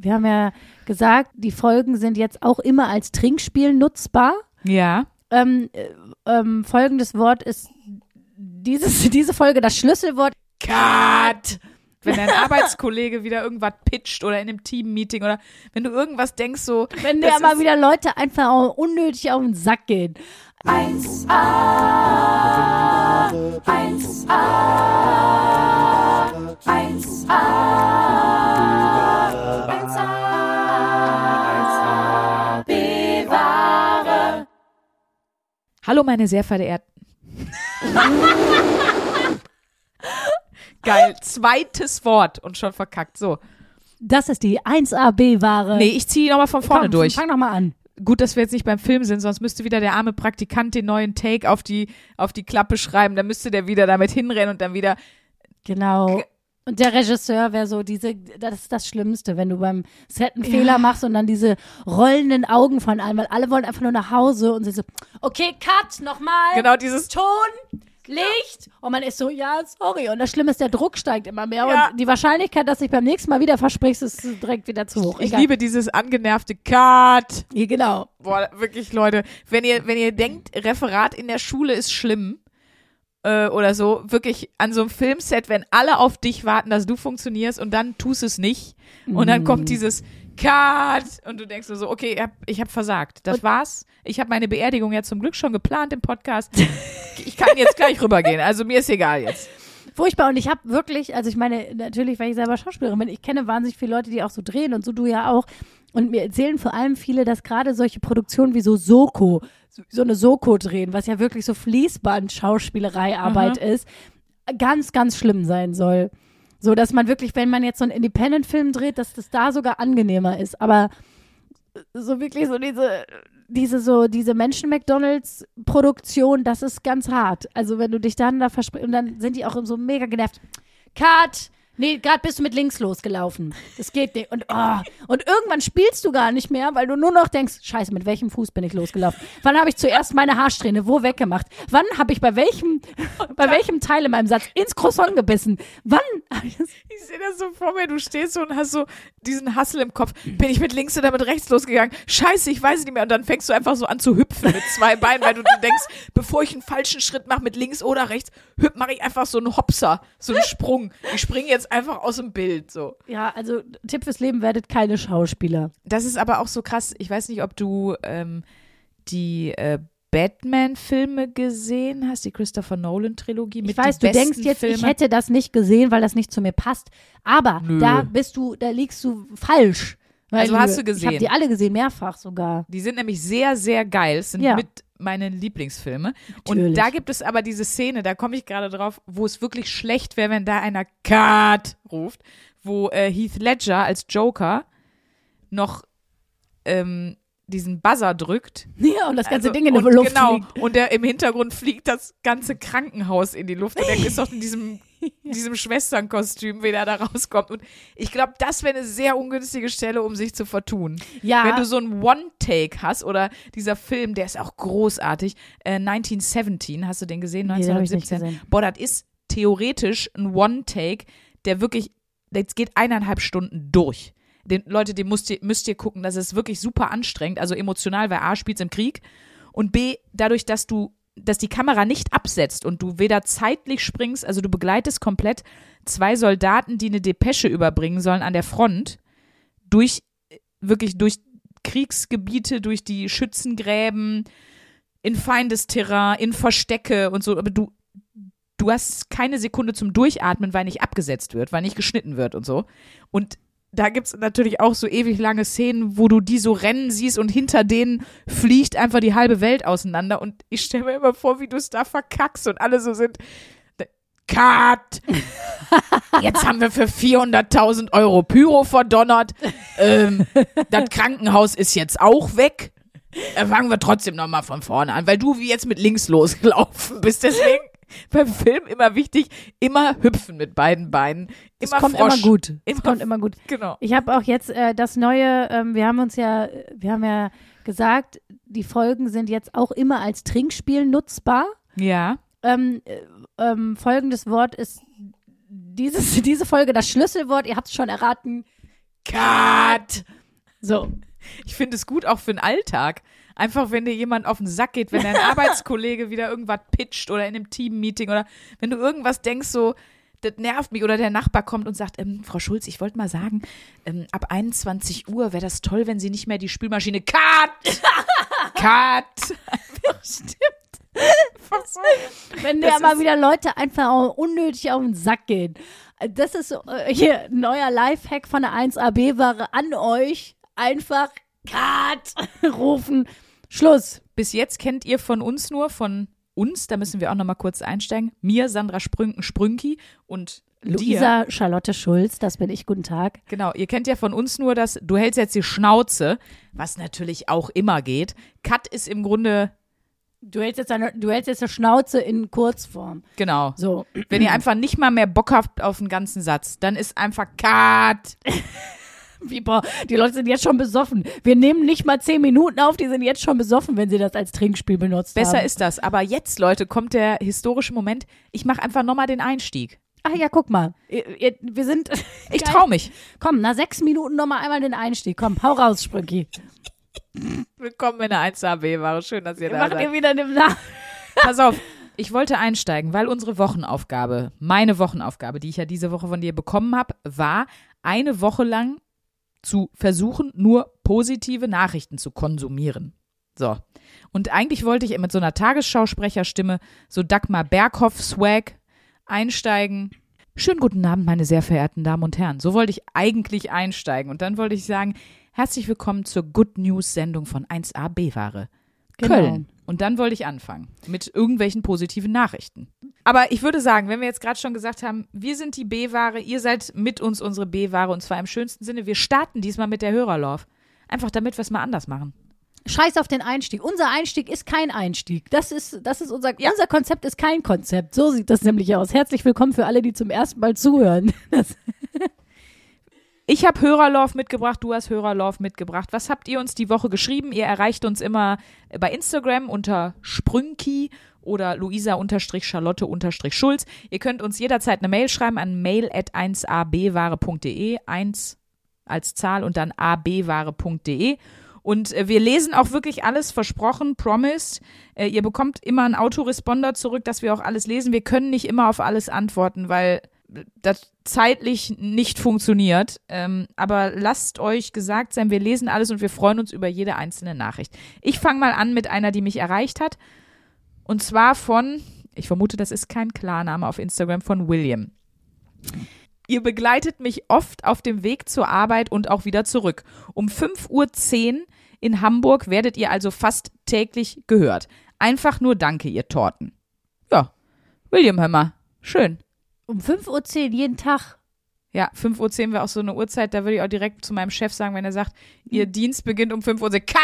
wir haben ja gesagt, die Folgen sind jetzt auch immer als Trinkspiel nutzbar. Ja. Ähm, äh, ähm, folgendes Wort ist dieses, diese Folge das Schlüsselwort. Cut! Wenn dein Arbeitskollege wieder irgendwas pitcht oder in einem Team-Meeting oder wenn du irgendwas denkst, so. Wenn dir mal wieder Leute einfach auch unnötig auf den Sack gehen. 1a, 1a, 1a, 1a, Hallo, meine sehr verehrten. Geil. Zweites Wort und schon verkackt. So. Das ist die 1a bewahre. Nee, ich ziehe nochmal von vorne Komm, durch. Fang doch mal an. Gut, dass wir jetzt nicht beim Film sind, sonst müsste wieder der arme Praktikant den neuen Take auf die, auf die Klappe schreiben. Dann müsste der wieder damit hinrennen und dann wieder. Genau. Und der Regisseur wäre so diese, das ist das Schlimmste, wenn du beim Set einen Fehler machst und dann diese rollenden Augen von allen, weil alle wollen einfach nur nach Hause und sie so, okay, cut, nochmal. Genau dieses. Ton, Licht. Und man ist so, ja, sorry. Und das Schlimme ist, der Druck steigt immer mehr. Ja. Und die Wahrscheinlichkeit, dass ich beim nächsten Mal wieder versprichst, ist direkt wieder zu hoch. Ich Egal. liebe dieses angenervte Cut. Ja, Genau. Boah, wirklich, Leute, wenn ihr, wenn ihr denkt, Referat in der Schule ist schlimm äh, oder so, wirklich an so einem Filmset, wenn alle auf dich warten, dass du funktionierst und dann tust es nicht und dann Mm. kommt dieses Cut und du denkst nur so, okay, ich hab, ich hab versagt. Das war's. Ich habe meine Beerdigung ja zum Glück schon geplant im Podcast. Ich kann jetzt gleich rübergehen, also mir ist egal jetzt. Furchtbar. Und ich habe wirklich, also ich meine, natürlich, weil ich selber Schauspielerin bin, ich kenne wahnsinnig viele Leute, die auch so drehen und so du ja auch. Und mir erzählen vor allem viele, dass gerade solche Produktionen wie so Soko, so- eine Soko drehen, was ja wirklich so Fließband-Schauspielerei-Arbeit ist, ganz, ganz schlimm sein soll. So, dass man wirklich, wenn man jetzt so einen Independent-Film dreht, dass das da sogar angenehmer ist. Aber so wirklich so diese, diese so, diese Menschen-McDonalds-Produktion, das ist ganz hart. Also wenn du dich dann da versprichst, und dann sind die auch so mega genervt. Cut! Nee, gerade bist du mit links losgelaufen. Das geht nicht. Und, oh. und irgendwann spielst du gar nicht mehr, weil du nur noch denkst, scheiße, mit welchem Fuß bin ich losgelaufen? Wann habe ich zuerst meine Haarsträhne wo weggemacht? Wann habe ich bei welchem, bei welchem Teil in meinem Satz ins Croissant gebissen? Wann? ich sehe das so vor mir, du stehst so und hast so diesen Hassel im Kopf. Bin ich mit links oder mit rechts losgegangen? Scheiße, ich weiß es nicht mehr. Und dann fängst du einfach so an zu hüpfen mit zwei Beinen, weil du denkst, bevor ich einen falschen Schritt mache mit links oder rechts, mache ich einfach so einen Hopser, so einen Sprung. Ich springe jetzt einfach aus dem Bild, so. Ja, also Tipp fürs Leben, werdet keine Schauspieler. Das ist aber auch so krass. Ich weiß nicht, ob du ähm, die äh, Batman-Filme gesehen hast, die Christopher Nolan-Trilogie mit Ich weiß, du denkst jetzt, Filme. ich hätte das nicht gesehen, weil das nicht zu mir passt. Aber Nö. da bist du, da liegst du falsch. Weil Also hast du Ich gesehen? habe die alle gesehen, mehrfach sogar. Die sind nämlich sehr, sehr geil. Es sind Ja. mit meinen Lieblingsfilme. Und Natürlich. da gibt es aber diese Szene, da komme ich gerade drauf, wo es wirklich schlecht wäre, wenn da einer Cut ruft, wo äh, Heath Ledger als Joker noch ähm, diesen Buzzer drückt. Ja, und das ganze Also, Ding in der und Luft Genau. fliegt. Und der im Hintergrund fliegt das ganze Krankenhaus in die Luft. Und er ist doch in diesem, diesem Schwesternkostüm, wie der da rauskommt. Und ich glaube, das wäre eine sehr ungünstige Stelle, um sich zu vertun. Ja. Wenn du so einen One-Take hast oder dieser Film, der ist auch großartig, äh, 1917, hast du den gesehen? Nee, den hab ich nicht 1917. gesehen. Boah, das ist theoretisch ein One-Take, der wirklich, jetzt geht eineinhalb Stunden durch. Den, Leute, den müsst ihr, müsst ihr gucken, das ist wirklich super anstrengend, also emotional, weil A, spielt's im Krieg und B, dadurch, dass du, dass die Kamera nicht absetzt und du weder zeitlich springst, also du begleitest komplett zwei Soldaten, die eine Depesche überbringen sollen an der Front, durch, wirklich durch Kriegsgebiete, durch die Schützengräben, in Feindesterrain, in Verstecke und so, aber du, du hast keine Sekunde zum Durchatmen, weil nicht abgesetzt wird, weil nicht geschnitten wird und so. Und da gibt's natürlich auch so ewig lange Szenen, wo du die so rennen siehst und hinter denen fliegt einfach die halbe Welt auseinander. Und ich stelle mir immer vor, wie du es da verkackst und alle so sind. Cut! Jetzt haben wir für 400.000 Euro Pyro verdonnert. Ähm, das Krankenhaus ist jetzt auch weg. Äh, fangen wir trotzdem nochmal von vorne an, weil du wie jetzt mit links losgelaufen bist. Deswegen beim Film immer wichtig, immer hüpfen mit beiden Beinen. Es Immer kommt Frosch. immer gut. Es Immer- kommt immer gut. Genau. Ich habe auch jetzt äh, das neue, ähm, wir haben uns ja, wir haben ja gesagt, die Folgen sind jetzt auch immer als Trinkspiel nutzbar. Ja. Ähm, äh, ähm, folgendes Wort ist dieses, diese Folge das Schlüsselwort, ihr habt es schon erraten. Cut! So. Ich finde es gut auch für den Alltag. Einfach, wenn dir jemand auf den Sack geht, wenn dein Arbeitskollege wieder irgendwas pitcht oder in einem Teammeeting oder wenn du irgendwas denkst, so, das nervt mich oder der Nachbar kommt und sagt, ähm, Frau Schulz, ich wollte mal sagen, ähm, ab 21 Uhr wäre das toll, wenn Sie nicht mehr die Spülmaschine Cut! Cut! Wenn Das dir mal wieder Leute einfach unnötig auf den Sack gehen. Das ist so, äh, hier ein neuer Lifehack von der 1AB-Ware an euch. Einfach Cut rufen. Schluss. Bis jetzt kennt ihr von uns nur, von uns, da müssen wir auch noch mal kurz einsteigen, mir, Sandra Sprünken, Sprünki und dir. Luisa Charlotte Schulz, das bin ich. Guten Tag. Genau, ihr kennt ja von uns nur das, du hältst jetzt die Schnauze, was natürlich auch immer geht. Cut ist im Grunde, Du hältst jetzt eine, du hältst jetzt eine Schnauze in Kurzform. genau, So. wenn ihr einfach nicht mal mehr Bock habt auf den ganzen Satz, dann ist einfach Cut. Boah, die Leute sind jetzt schon besoffen. Wir nehmen nicht mal zehn Minuten auf, die sind jetzt schon besoffen, wenn sie das als Trinkspiel benutzt Besser haben. ist das. Aber jetzt, Leute, kommt der historische Moment. Ich mache einfach nochmal den Einstieg. Ach ja, guck mal. Ihr- ihr- Wir sind. Ich Geil. trau mich. Komm, nach sechs Minuten nochmal einmal den Einstieg. Komm, hau raus, Sprünki. Willkommen in der 1AB, war schön, dass ihr Wir da seid. dir wieder eine Nach. Pass auf, ich wollte einsteigen, weil unsere Wochenaufgabe, meine Wochenaufgabe, die ich ja diese Woche von dir bekommen habe, war, eine Woche lang zu versuchen, nur positive Nachrichten zu konsumieren. So. Und eigentlich wollte ich mit so einer Tagesschausprecherstimme so Dagmar Berghoff-Swag einsteigen. Schönen guten Abend, meine sehr verehrten Damen und Herren. So wollte ich eigentlich einsteigen. Und dann wollte ich sagen, herzlich willkommen zur Good News-Sendung von 1A B-Ware. Genau. Köln. Und dann wollte ich anfangen mit irgendwelchen positiven Nachrichten. Aber ich würde sagen, wenn wir jetzt gerade schon gesagt haben, wir sind die B-Ware, ihr seid mit uns unsere B-Ware und zwar im schönsten Sinne, wir starten diesmal mit der Hörerlauf. Einfach damit wir es mal anders machen. Scheiß auf den Einstieg. Unser Einstieg ist kein Einstieg. Das ist, das ist unser, Ja. unser Konzept ist kein Konzept. So sieht das nämlich aus. Herzlich willkommen für alle, die zum ersten Mal zuhören. Das, Ich habe Hörerlauf mitgebracht, du hast Hörerlauf mitgebracht. Was habt ihr uns die Woche geschrieben? Ihr erreicht uns immer bei Instagram unter Sprünki oder Luisa-Charlotte-Schulz. Ihr könnt uns jederzeit eine Mail schreiben an mail at 1abware.de, 1 als Zahl und dann abware.de. Und äh, wir lesen auch wirklich alles versprochen, promised. Äh, ihr bekommt immer einen Autoresponder zurück, dass wir auch alles lesen. Wir können nicht immer auf alles antworten, weil das zeitlich nicht funktioniert. Ähm, aber lasst euch gesagt sein, wir lesen alles und wir freuen uns über jede einzelne Nachricht. Ich fange mal an mit einer, die mich erreicht hat. Und zwar von, ich vermute, das ist kein Klarname auf Instagram, von William. Ihr begleitet mich oft auf dem Weg zur Arbeit und auch wieder zurück. Um 5.10 Uhr in Hamburg werdet ihr also fast täglich gehört. Einfach nur danke, ihr Torten. Ja, William, hör. Schön. Um 5.10 Uhr jeden Tag. Ja, 5.10 Uhr wäre auch so eine Uhrzeit, da würde ich auch direkt zu meinem Chef sagen, wenn er sagt, ihr Dienst beginnt um 5 Uhr, Cut!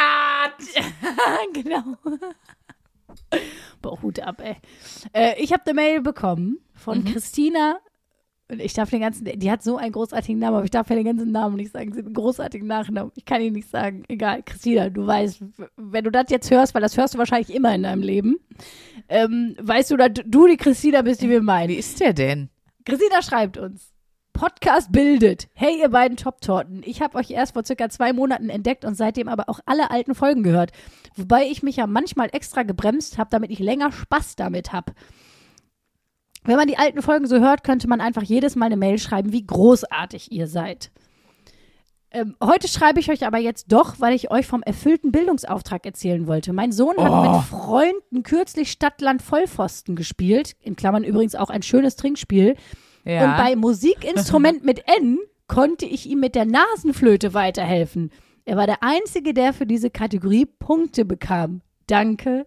genau. Boah, Hut ab, ey. Äh, ich habe eine Mail bekommen von Mhm. Christina. Und ich darf den ganzen, die hat so einen großartigen Namen, aber ich darf ja den ganzen Namen nicht sagen. Sie hat einen großartigen Nachnamen. Ich kann ihn nicht sagen. Egal, Christina, du weißt, wenn du das jetzt hörst, weil das hörst du wahrscheinlich immer in deinem Leben, ähm, weißt du, dass du die Christina bist, die wir meinen. Wie ist der denn? Christina schreibt uns. Podcast bildet. Hey, ihr beiden Top-Torten. Ich habe euch erst vor circa zwei Monaten entdeckt und seitdem aber auch alle alten Folgen gehört. Wobei ich mich ja manchmal extra gebremst habe, damit ich länger Spaß damit habe. Wenn man die alten Folgen so hört, könnte man einfach jedes Mal eine Mail schreiben, wie großartig ihr seid. Ähm, heute schreibe ich euch aber jetzt doch, weil ich euch vom erfüllten Bildungsauftrag erzählen wollte. Mein Sohn hat Oh. mit Freunden kürzlich Stadtland Vollpfosten gespielt. In Klammern übrigens auch ein schönes Trinkspiel. Ja. Und bei Musikinstrument mit N konnte ich ihm mit der Nasenflöte weiterhelfen. Er war der Einzige, der für diese Kategorie Punkte bekam. Danke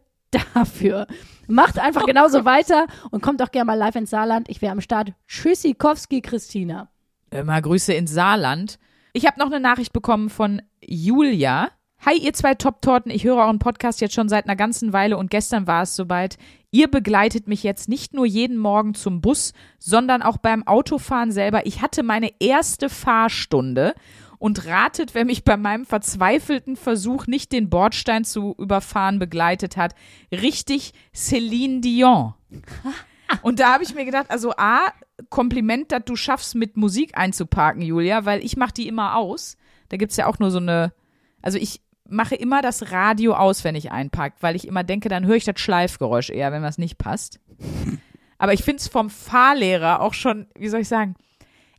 dafür. Macht einfach genauso weiter und kommt auch gerne mal live ins Saarland. Ich wäre am Start. Tschüssikowski, Christina. Immer Grüße ins Saarland. Ich habe noch eine Nachricht bekommen von Julia. Hi, ihr zwei Top-Torten. Ich höre euren Podcast jetzt schon seit einer ganzen Weile und gestern war es soweit. Ihr begleitet mich jetzt nicht nur jeden Morgen zum Bus, sondern auch beim Autofahren selber. Ich hatte meine erste Fahrstunde und ratet, wer mich bei meinem verzweifelten Versuch, nicht den Bordstein zu überfahren, begleitet hat. Richtig Celine Dion. Und da habe ich mir gedacht, also A, Kompliment, dass du schaffst, mit Musik einzuparken, Julia, weil ich mache die immer aus. Da gibt's ja auch nur so eine, also ich mache immer das Radio aus, wenn ich einpark, weil ich immer denke, dann höre ich das Schleifgeräusch eher, wenn was nicht passt. Aber ich finde es vom Fahrlehrer auch schon, wie soll ich sagen,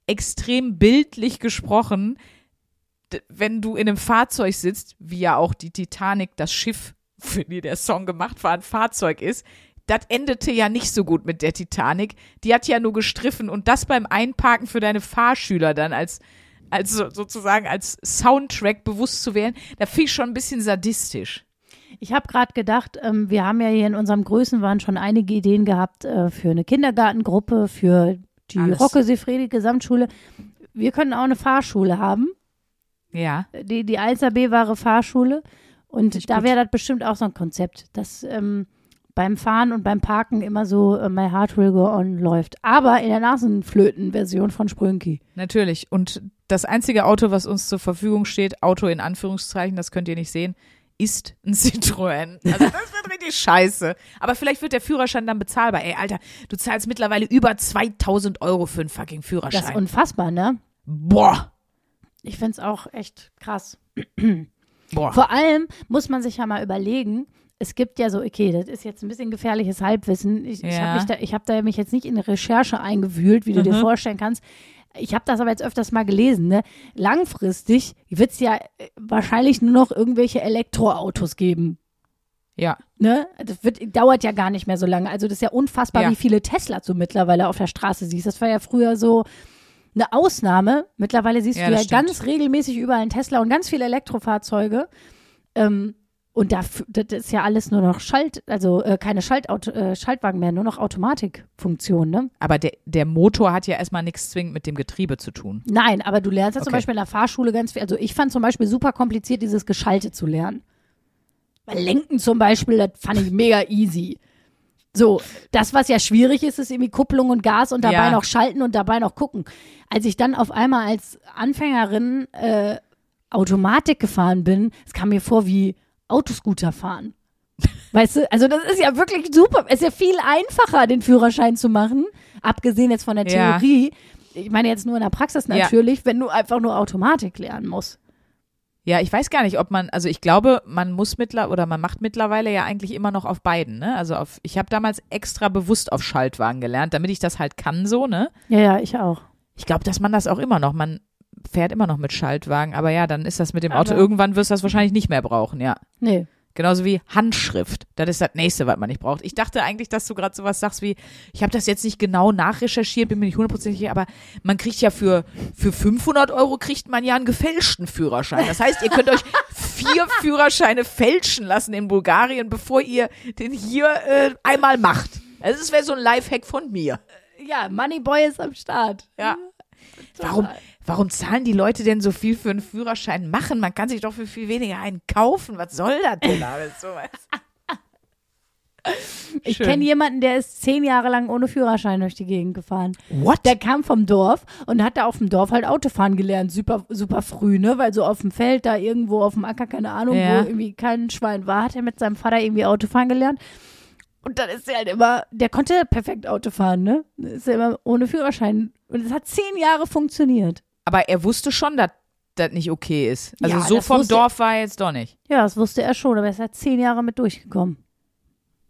extrem bildlich gesprochen, wenn du in einem Fahrzeug sitzt, wie ja auch die Titanic, das Schiff, für die der Song gemacht war, ein Fahrzeug ist. Das endete ja nicht so gut mit der Titanic. Die hat ja nur gestriffen und das beim Einparken für deine Fahrschüler dann als, als so- sozusagen als Soundtrack bewusst zu wählen, da finde ich schon ein bisschen sadistisch. Ich habe gerade gedacht, ähm, wir haben ja hier in unserem Größenwahn schon einige Ideen gehabt äh, für eine Kindergartengruppe, für die Alles. Rocke Sefredi Gesamtschule. Wir können auch eine Fahrschule haben, Ja. die, die 1AB wahre Fahrschule. Und ich da wäre das bestimmt auch so ein Konzept, dass ähm, beim Fahren und beim Parken immer so äh, My Heart Will Go On läuft. Aber in der Nasenflöten-Version von Sprünki. Natürlich. Und das einzige Auto, was uns zur Verfügung steht, Auto in Anführungszeichen, das könnt ihr nicht sehen, ist ein Citroën. Also das wird richtig scheiße. Aber vielleicht wird der Führerschein dann bezahlbar. Ey, Alter, du zahlst mittlerweile über 2000 Euro für einen fucking Das ist Führerschein. unfassbar, ne? Boah. Ich finde es auch echt krass. Boah. Vor allem muss man sich ja mal überlegen, es gibt ja so, okay, das ist jetzt ein bisschen gefährliches Halbwissen. Ich, ich Ja. habe mich, da, ich hab da mich jetzt nicht in Recherche eingewühlt, wie du dir Mhm. vorstellen kannst. Ich habe das aber jetzt öfters mal gelesen. Ne? Langfristig wird es ja äh, wahrscheinlich nur noch irgendwelche Elektroautos geben. Ja. Ne? Das wird, dauert ja gar nicht mehr so lange. Also das ist ja unfassbar, Ja. wie viele Tesla du mittlerweile auf der Straße siehst. Das war ja früher so eine Ausnahme. Mittlerweile siehst Ja, du ja stimmt. ganz regelmäßig überall einen Tesla und ganz viele Elektrofahrzeuge. Ähm, und da, das ist ja alles nur noch Schalt, also äh, keine Schaltauto, äh, Schaltwagen mehr, nur noch Automatikfunktion, ne? Aber der, der Motor hat ja erstmal nichts zwingend mit dem Getriebe zu tun. Nein, aber du lernst ja zum Okay. Beispiel in der Fahrschule ganz viel. Also ich fand zum Beispiel super kompliziert, dieses Geschalte zu lernen. Weil Lenken zum Beispiel, das fand ich mega easy. So, das, was ja schwierig ist, ist irgendwie Kupplung und Gas und dabei Ja. noch schalten und dabei noch gucken. Als ich dann auf einmal als Anfängerin äh, Automatik gefahren bin, es kam mir vor wie Autoscooter fahren. Weißt du, also das ist ja wirklich super. Es ist ja viel einfacher, den Führerschein zu machen, abgesehen jetzt von der Ja. Theorie. Ich meine jetzt nur in der Praxis Ja. natürlich, wenn du einfach nur Automatik lernen musst. Ja, ich weiß gar nicht, ob man, also ich glaube, man muss mittlerweile oder man macht mittlerweile ja eigentlich immer noch auf beiden, ne? Also auf, ich habe damals extra bewusst auf Schaltwagen gelernt, damit ich das halt kann so, ne? Ja, ja, ich auch. Ich glaube, dass man das auch immer noch, man fährt immer noch mit Schaltwagen, aber ja, dann ist das mit dem Auto, Aber- irgendwann wirst du das wahrscheinlich nicht mehr brauchen, ja. Nee. Genauso wie Handschrift. Das ist das nächste, was man nicht braucht. Ich dachte eigentlich, dass du gerade sowas sagst wie, ich habe das jetzt nicht genau nachrecherchiert, bin mir nicht hundertprozentig sicher, aber man kriegt ja für, für 500 Euro kriegt man ja einen gefälschten Führerschein. Das heißt, ihr könnt euch vier Führerscheine fälschen lassen in Bulgarien, bevor ihr den hier äh, einmal macht. Also das wäre so ein Lifehack von mir. Ja, Moneyboy ist am Start. Ja. Warum, warum zahlen die Leute denn so viel für einen Führerschein machen? Man kann sich doch für viel weniger einen kaufen. Was soll das denn alles? So was? Ich kenne jemanden, der ist zehn Jahre lang ohne Führerschein durch die Gegend gefahren. What? Der kam vom Dorf und hat da auf dem Dorf halt Autofahren gelernt, super, super früh, ne? Weil so auf dem Feld, da irgendwo auf dem Acker, keine Ahnung, Ja. wo irgendwie kein Schwein war, hat er mit seinem Vater irgendwie Autofahren gelernt. Und dann ist er halt immer, der konnte perfekt Autofahren, ne? Ist er immer ohne Führerschein. Und es hat zehn Jahre funktioniert. Aber er wusste schon, dass das nicht okay ist. Also Ja, so vom Dorf war er jetzt doch nicht. Ja, das wusste er schon, aber er ist halt zehn Jahre mit durchgekommen.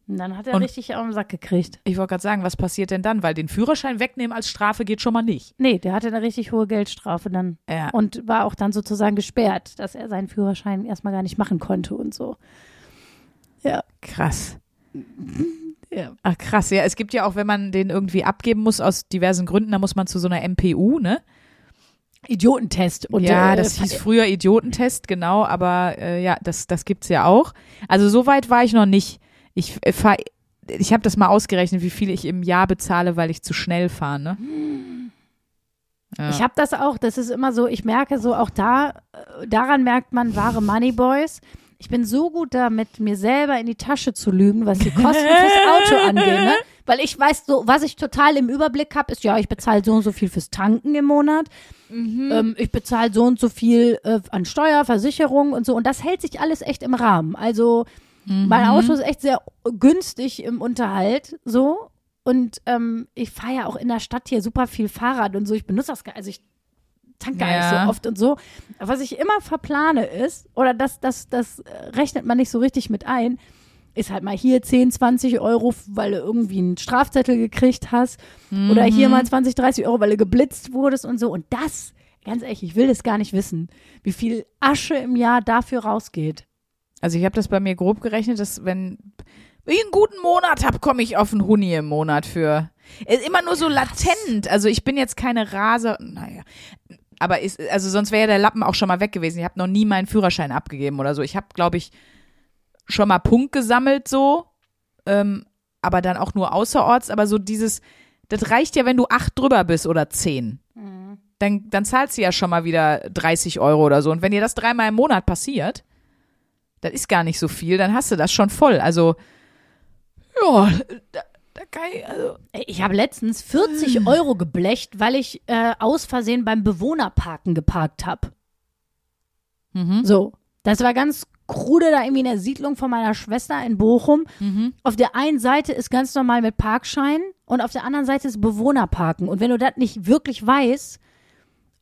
Und dann hat er Und- richtig auf den Sack gekriegt. Ich wollte gerade sagen, was passiert denn dann? Weil den Führerschein wegnehmen als Strafe geht schon mal nicht. Nee, der hatte eine richtig hohe Geldstrafe dann. Ja. Und war auch dann sozusagen gesperrt, dass er seinen Führerschein erstmal gar nicht machen konnte und so. Ja. Krass. Ja. Ach krass, ja. Es gibt ja auch, wenn man den irgendwie abgeben muss aus diversen Gründen, da muss man zu so einer MPU, ne? Idiotentest. Und, ja, äh, das hieß früher Idiotentest, genau, aber äh, ja, das, das gibt's ja auch. Also so weit war ich noch nicht. Ich äh, fahr, ich habe das mal ausgerechnet, wie viel ich im Jahr bezahle, weil ich zu schnell fahre, ne? Ja. Ich habe das auch, das ist immer so, ich merke so, auch da, äh, daran merkt man wahre Moneyboys. Ich bin so gut damit, mir selber in die Tasche zu lügen, was die Kosten fürs Auto angeht, ne? Weil ich weiß so, was ich total im Überblick habe, ist ja, ich bezahle so und so viel fürs Tanken im Monat. Ähm, ich bezahle so und so viel äh, an Steuer, Versicherung und so. Und das hält sich alles echt im Rahmen. Also mein Auto ist echt sehr günstig im Unterhalt, so. und ähm, ich fahre ja auch in der Stadt hier super viel Fahrrad und so. Ich benutze das gar also ich tank gar nicht Ja. so oft und so. Was ich immer verplane ist, oder das, das, das äh, rechnet man nicht so richtig mit ein, ist halt mal hier 10, 20 Euro, weil du irgendwie einen Strafzettel gekriegt hast. Oder hier mal 20, 30 Euro, weil du geblitzt wurdest und so. Und das, ganz ehrlich, ich will das gar nicht wissen, wie viel Asche im Jahr dafür rausgeht. Also ich habe das bei mir grob gerechnet, dass wenn ich einen guten Monat habe, komme ich auf einen Huni im Monat für. Ist immer nur so latent. Also ich bin jetzt keine Rase, naja. Aber ist, also sonst wäre ja der Lappen auch schon mal weg gewesen. Ich habe noch nie meinen Führerschein abgegeben oder so. Ich habe, glaube ich, schon mal Punkt gesammelt so, ähm, aber dann auch nur außerorts. Aber so dieses, das reicht ja, wenn du acht drüber bist oder zehn. Dann, dann zahlst du ja schon mal wieder 30 Euro oder so. Und wenn dir das dreimal im Monat passiert, das ist gar nicht so viel, dann hast du das schon voll. Also, ja, da, kann ich, also, Ich habe letztens 40 Euro geblecht, weil ich äh, aus Versehen beim Bewohnerparken geparkt habe. mhm, So, das war ganz krude da irgendwie in der Siedlung von meiner Schwester in Bochum. mhm. Auf der einen Seite ist ganz normal mit Parkschein und auf der anderen Seite ist Bewohnerparken. Und wenn du das nicht wirklich weißt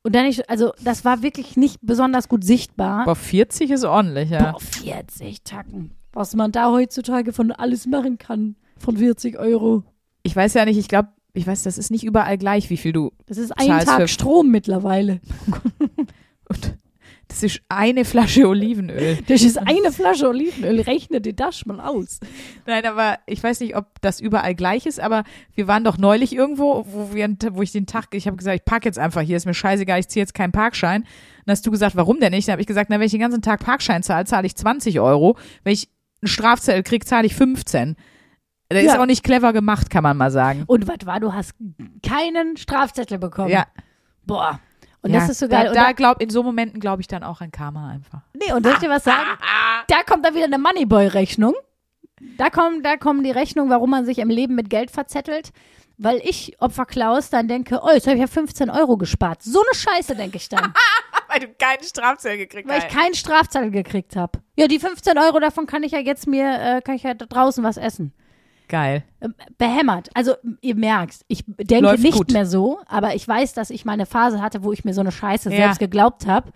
und dann nicht, also das war wirklich nicht besonders gut sichtbar. Boah, 40 ist ordentlich, ja. Boah, 40 Tacken. Was man da heutzutage von alles machen kann. Von 40 Euro. Ich weiß ja nicht, ich glaube, ich weiß, das ist nicht überall gleich, wie viel du. Das ist ein Zahlst Tag für- Strom mittlerweile. Und das ist eine Flasche Olivenöl. Das ist eine Flasche Olivenöl. Rechne dir das mal aus. Nein, aber ich weiß nicht, ob das überall gleich ist, aber wir waren doch neulich irgendwo, wo wir, wo ich den Tag, ich habe gesagt, ich park jetzt einfach hier, ist mir scheißegal, ich ziehe jetzt keinen Parkschein. Dann hast du gesagt, warum denn nicht? Dann habe ich gesagt, na, wenn ich den ganzen Tag Parkschein zahle, zahle ich 20 Euro. Wenn ich einen Strafzettel krieg, zahle ich 15. Das ist Ja. auch nicht clever gemacht, kann man mal sagen. Und was war, du hast keinen Strafzettel bekommen. Ja. Boah. Und ja, das ist so geil. Da, und da glaub, in so Momenten glaube ich dann auch an Karma einfach. nee, und soll ich dir was sagen? Da kommt dann wieder eine Moneyboy-Rechnung. Da kommen, da kommen die Rechnungen, warum man sich im Leben mit Geld verzettelt. Weil ich, Opfer Klaus, dann denke, oh, jetzt habe ich ja 15 Euro gespart. So eine Scheiße, denke ich dann. Weil du keinen Strafzettel gekriegt weil ich keinen Strafzettel gekriegt habe. Ja, die 15 Euro davon kann ich ja jetzt mir, äh, kann ich ja draußen was essen. Geil. Ähm, behämmert. Also ihr merkt, ich denke Läuft nicht gut. mehr so, aber ich weiß, dass ich mal eine Phase hatte, wo ich mir so eine Scheiße Ja. selbst geglaubt habe.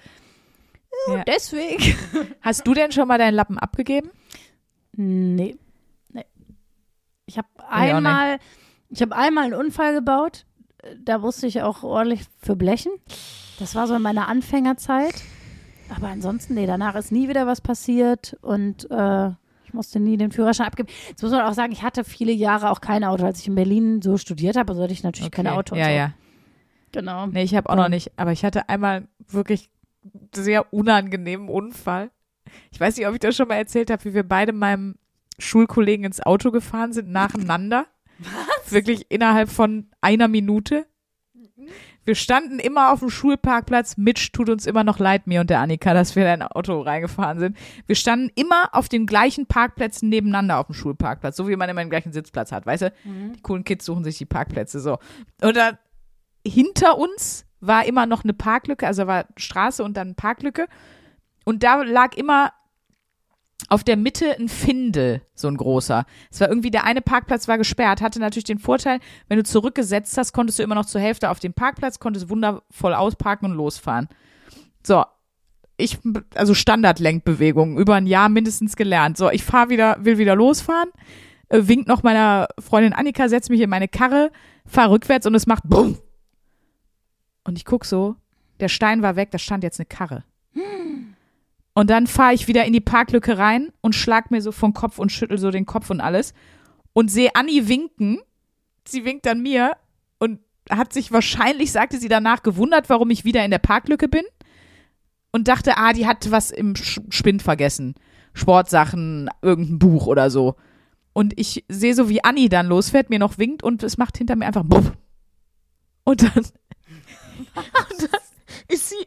Ja. Deswegen. Hast du denn schon mal deinen Lappen abgegeben? Nee. nee. Ich habe einmal, ich habe einmal einen Unfall gebaut. Da musste ich auch ordentlich für blechen. Das war so in meiner Anfängerzeit. Aber ansonsten, nee, danach ist nie wieder was passiert und äh, ich musste nie den Führerschein abgeben. Jetzt muss man auch sagen, ich hatte viele Jahre auch kein Auto. Als ich in Berlin so studiert habe, hatte ich natürlich kein Okay. Auto. Und Ja, so. ja. Genau. Nee, ich habe auch noch nicht, aber ich hatte einmal wirklich sehr unangenehmen Unfall. Ich weiß nicht, ob ich das schon mal erzählt habe, wie wir beide meinem Schulkollegen ins Auto gefahren sind, nacheinander. Was? Wirklich innerhalb von einer Minute. Wir standen immer auf dem Schulparkplatz. Mitch tut uns immer noch leid, mir und der Annika, dass wir da in ein Auto reingefahren sind. Wir standen immer auf den gleichen Parkplätzen nebeneinander auf dem Schulparkplatz, so wie man immer den gleichen Sitzplatz hat, weißt du? Die coolen Kids suchen sich die Parkplätze so. Und dann hinter uns war immer noch eine Parklücke, also war Straße und dann Parklücke. Und da lag immer auf der Mitte ein Findel, so ein großer. Es war irgendwie, der eine Parkplatz war gesperrt, hatte natürlich den Vorteil, wenn du zurückgesetzt hast, konntest du immer noch zur Hälfte auf den Parkplatz, konntest wundervoll ausparken und losfahren. So, ich, also Standardlenkbewegungen, über ein Jahr mindestens gelernt. So, ich fahr wieder, will wieder losfahren, äh, wink noch meiner Freundin Annika, setz mich in meine Karre, fahr rückwärts und es macht bumm. Und ich guck so, der Stein war weg, da stand jetzt eine Karre. Und dann fahre ich wieder in die Parklücke rein und schlag mir so vom Kopf und schüttel so den Kopf und alles und sehe Anni winken. Sie winkt dann mir und hat sich wahrscheinlich, sagte sie danach, gewundert, warum ich wieder in der Parklücke bin und dachte, ah, die hat was im Spind vergessen. Sportsachen, irgendein Buch oder so. Und ich sehe so, wie Anni dann losfährt, mir noch winkt und es macht hinter mir einfach buff. Und dann, und dann ist sie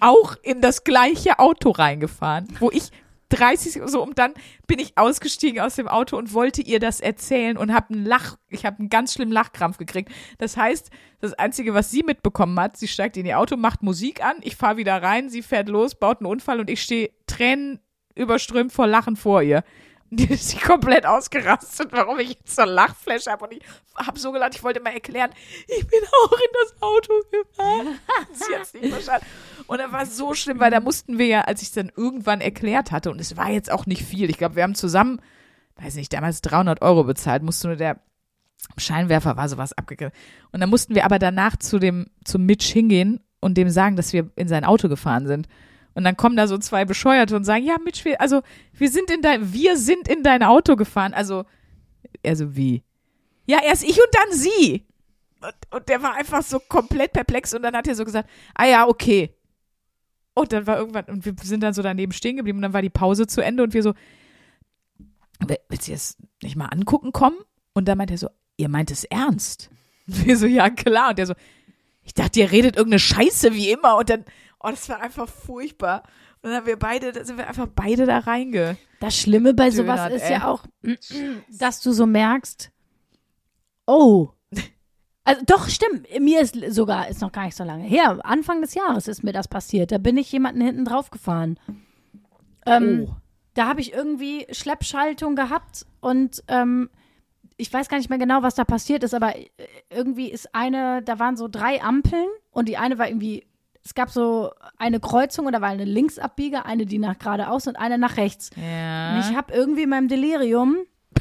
auch in das gleiche Auto reingefahren, wo ich 30 so und dann bin ich ausgestiegen aus dem Auto und wollte ihr das erzählen und habe einen Lach, ich habe einen ganz schlimmen Lachkrampf gekriegt. Das heißt, das einzige, was sie mitbekommen hat, sie steigt in ihr Auto, macht Musik an, ich fahre wieder rein, sie fährt los, baut einen Unfall und ich stehe Tränen überströmt vor Lachen vor ihr. Die ist komplett ausgerastet, warum ich jetzt so ein Lachflash habe. Und ich habe so gelacht, ich wollte mal erklären, ich bin auch in das Auto gefahren. Sie hat es nicht verstanden. Und das war so schlimm, weil da mussten wir ja, als ich es dann irgendwann erklärt hatte, und es war jetzt auch nicht viel. Ich glaube, wir haben zusammen, weiß nicht, damals 300 Euro bezahlt, musste nur der Scheinwerfer war sowas abgegriffen. Und dann mussten wir aber danach zu dem, zum Mitch hingehen und dem sagen, dass wir in sein Auto gefahren sind. Und dann kommen da so zwei Bescheuerte und sagen, ja, Mitch, wir, also, wir sind in dein, wir sind in dein Auto gefahren. Also, also wie? Ja, erst ich und dann sie. Und, und der war einfach so komplett perplex und dann hat er so gesagt, ah ja, okay. Und dann war irgendwann, und wir sind dann so daneben stehen geblieben und dann war die Pause zu Ende und wir so, willst du jetzt nicht mal angucken kommen? Und dann meint er so, ihr meint es ernst? Und wir so, ja klar. Und der so, ich dachte, ihr redet irgendeine Scheiße wie immer. Und dann, oh, das war einfach furchtbar. Und dann haben wir beide, da sind wir einfach beide da reinge. Das Schlimme bei sowas Dönert, ist ey. ja auch, dass du so merkst, oh. Also doch, stimmt. Mir ist sogar, ist noch gar nicht so lange her. Anfang des Jahres ist mir das passiert. Da bin ich jemanden hinten drauf gefahren. Ähm, Oh. Da habe ich irgendwie Schleppschaltung gehabt und ähm, ich weiß gar nicht mehr genau, was da passiert ist, aber äh, irgendwie ist eine, da waren so drei Ampeln und die eine war irgendwie, es gab so eine Kreuzung und da war eine Linksabbieger, eine, die nach geradeaus und eine nach rechts. Ja. Und ich habe irgendwie in meinem Delirium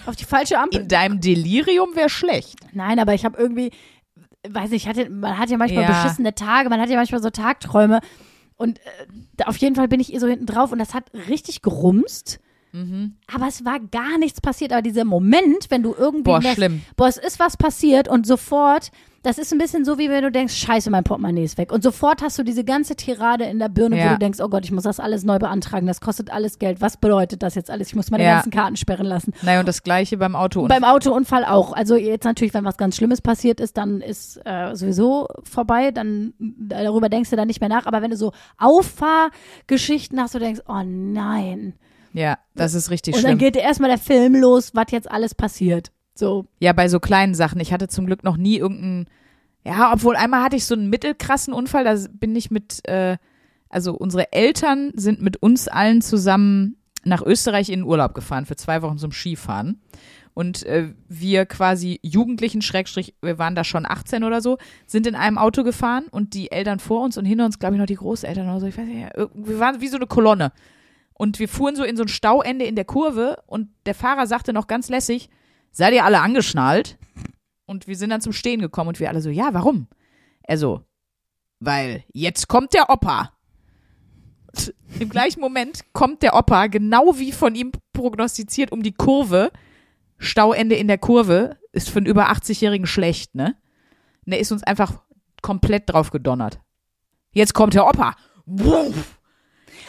auf die falsche Ampel. In deinem Delirium wäre schlecht. Nein, aber ich habe irgendwie, weiß nicht, ich hatte, man hat ja manchmal Ja. beschissene Tage, man hat ja manchmal so Tagträume. Und äh, auf jeden Fall bin ich ihr so hinten drauf und das hat richtig gerumst. Mhm. Aber es war gar nichts passiert. Aber dieser Moment, wenn du irgendwie Boah, merkst, schlimm. boah, es ist was passiert und sofort, das ist ein bisschen so, wie wenn du denkst, scheiße, mein Portemonnaie ist weg. Und sofort hast du diese ganze Tirade in der Birne, wo Ja. du denkst, oh Gott, ich muss das alles neu beantragen, das kostet alles Geld. Was bedeutet das jetzt alles? Ich muss meine Ja. ganzen Karten sperren lassen. Naja, und das gleiche beim Auto. Und beim Autounfall auch. Also jetzt natürlich, wenn was ganz Schlimmes passiert ist, dann ist äh, sowieso vorbei. Dann darüber denkst du dann nicht mehr nach. Aber wenn du so Auffahrgeschichten hast, du denkst, oh nein. ja, das ist richtig Und dann geht dir erstmal der Film los, was jetzt alles passiert. So. Ja, bei so kleinen Sachen. Ich hatte zum Glück noch nie irgendeinen, ja, obwohl einmal hatte ich so einen mittelkrassen Unfall, da bin ich mit, äh, also unsere Eltern sind mit uns allen zusammen nach Österreich in den Urlaub gefahren für zwei Wochen zum Skifahren. Und äh, wir quasi Jugendlichen, Schrägstrich, wir waren da schon 18 oder so, sind in einem Auto gefahren und die Eltern vor uns und hinter uns, glaube ich, noch die Großeltern oder so. Ich weiß nicht, ir- wir waren wie so eine Kolonne. Und wir fuhren so in so ein Stauende in der Kurve und der Fahrer sagte noch ganz lässig, seid ihr alle angeschnallt? Und wir sind dann zum Stehen gekommen und wir alle so, ja, warum? Er so, weil jetzt kommt der Opa. Im gleichen Moment kommt der Opa, genau wie von ihm prognostiziert, um die Kurve. Stauende in der Kurve ist für einen über 80-Jährigen schlecht, ne? Und der ist uns einfach komplett drauf gedonnert. Jetzt kommt der Opa. Wuff.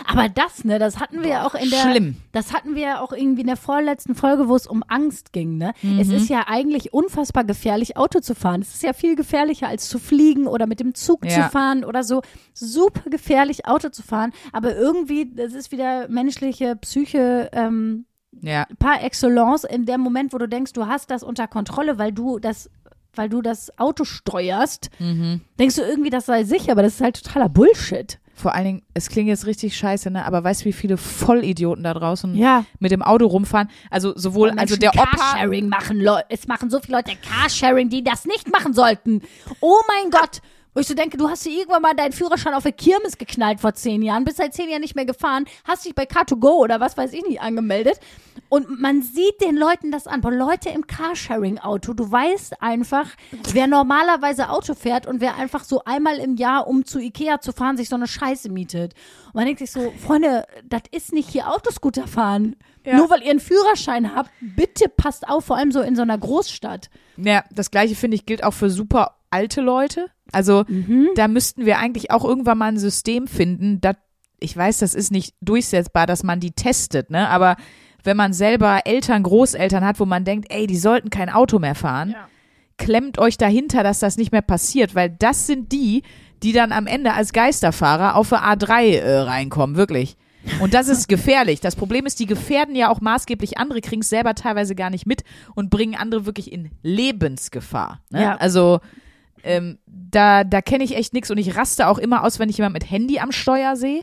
Aber das, ne, das hatten wir ja auch in der. Schlimm. Das hatten wir ja auch irgendwie in der vorletzten Folge, wo es um Angst ging, ne? Mhm. Es ist ja eigentlich unfassbar gefährlich, Auto zu fahren. Es ist ja viel gefährlicher, als zu fliegen oder mit dem Zug Ja. zu fahren oder so. Super gefährlich, Auto zu fahren. Aber irgendwie, das ist wieder menschliche Psyche, ähm, Ja, par excellence in dem Moment, wo du denkst, du hast das unter Kontrolle, weil du das, weil du das Auto steuerst, Mhm. denkst du irgendwie, das sei sicher, aber das ist halt totaler Bullshit. Vor allen Dingen, es klingt jetzt richtig scheiße, ne? Aber weißt du, wie viele Vollidioten da draußen Ja. mit dem Auto rumfahren? Also sowohl, also der Opa. Carsharing machen Leute, es machen so viele Leute Carsharing, die das nicht machen sollten. Oh mein Gott. Wo ich so denke, du hast dir irgendwann mal deinen Führerschein auf der Kirmes geknallt vor zehn Jahren, bist seit zehn Jahren nicht mehr gefahren, hast dich bei Car2Go oder was weiß ich nicht angemeldet. Und man sieht den Leuten das an. Boah, Leute im Carsharing-Auto, du weißt einfach, wer normalerweise Auto fährt und wer einfach so einmal im Jahr, um zu Ikea zu fahren, sich so eine Scheiße mietet. Und man denkt sich so, Freunde, das ist nicht hier Autoscooter fahren. Ja. Nur weil ihr einen Führerschein habt, bitte passt auf, vor allem so in so einer Großstadt. Ja, das gleiche finde ich gilt auch für super alte Leute. Also Mhm. da müssten wir eigentlich auch irgendwann mal ein System finden, das, ich weiß, das ist nicht durchsetzbar, dass man die testet, ne? Aber wenn man selber Eltern, Großeltern hat, wo man denkt, ey, die sollten kein Auto mehr fahren, klemmt euch dahinter, dass das nicht mehr passiert, weil das sind die, die dann am Ende als Geisterfahrer auf der A3 äh, reinkommen, wirklich. Und das ist gefährlich. Das Problem ist, die gefährden ja auch maßgeblich andere, kriegen es selber teilweise gar nicht mit und bringen andere wirklich in Lebensgefahr. Ne? Ja. Also ähm, da, da kenne ich echt nichts und ich raste auch immer aus, wenn ich jemand mit Handy am Steuer sehe.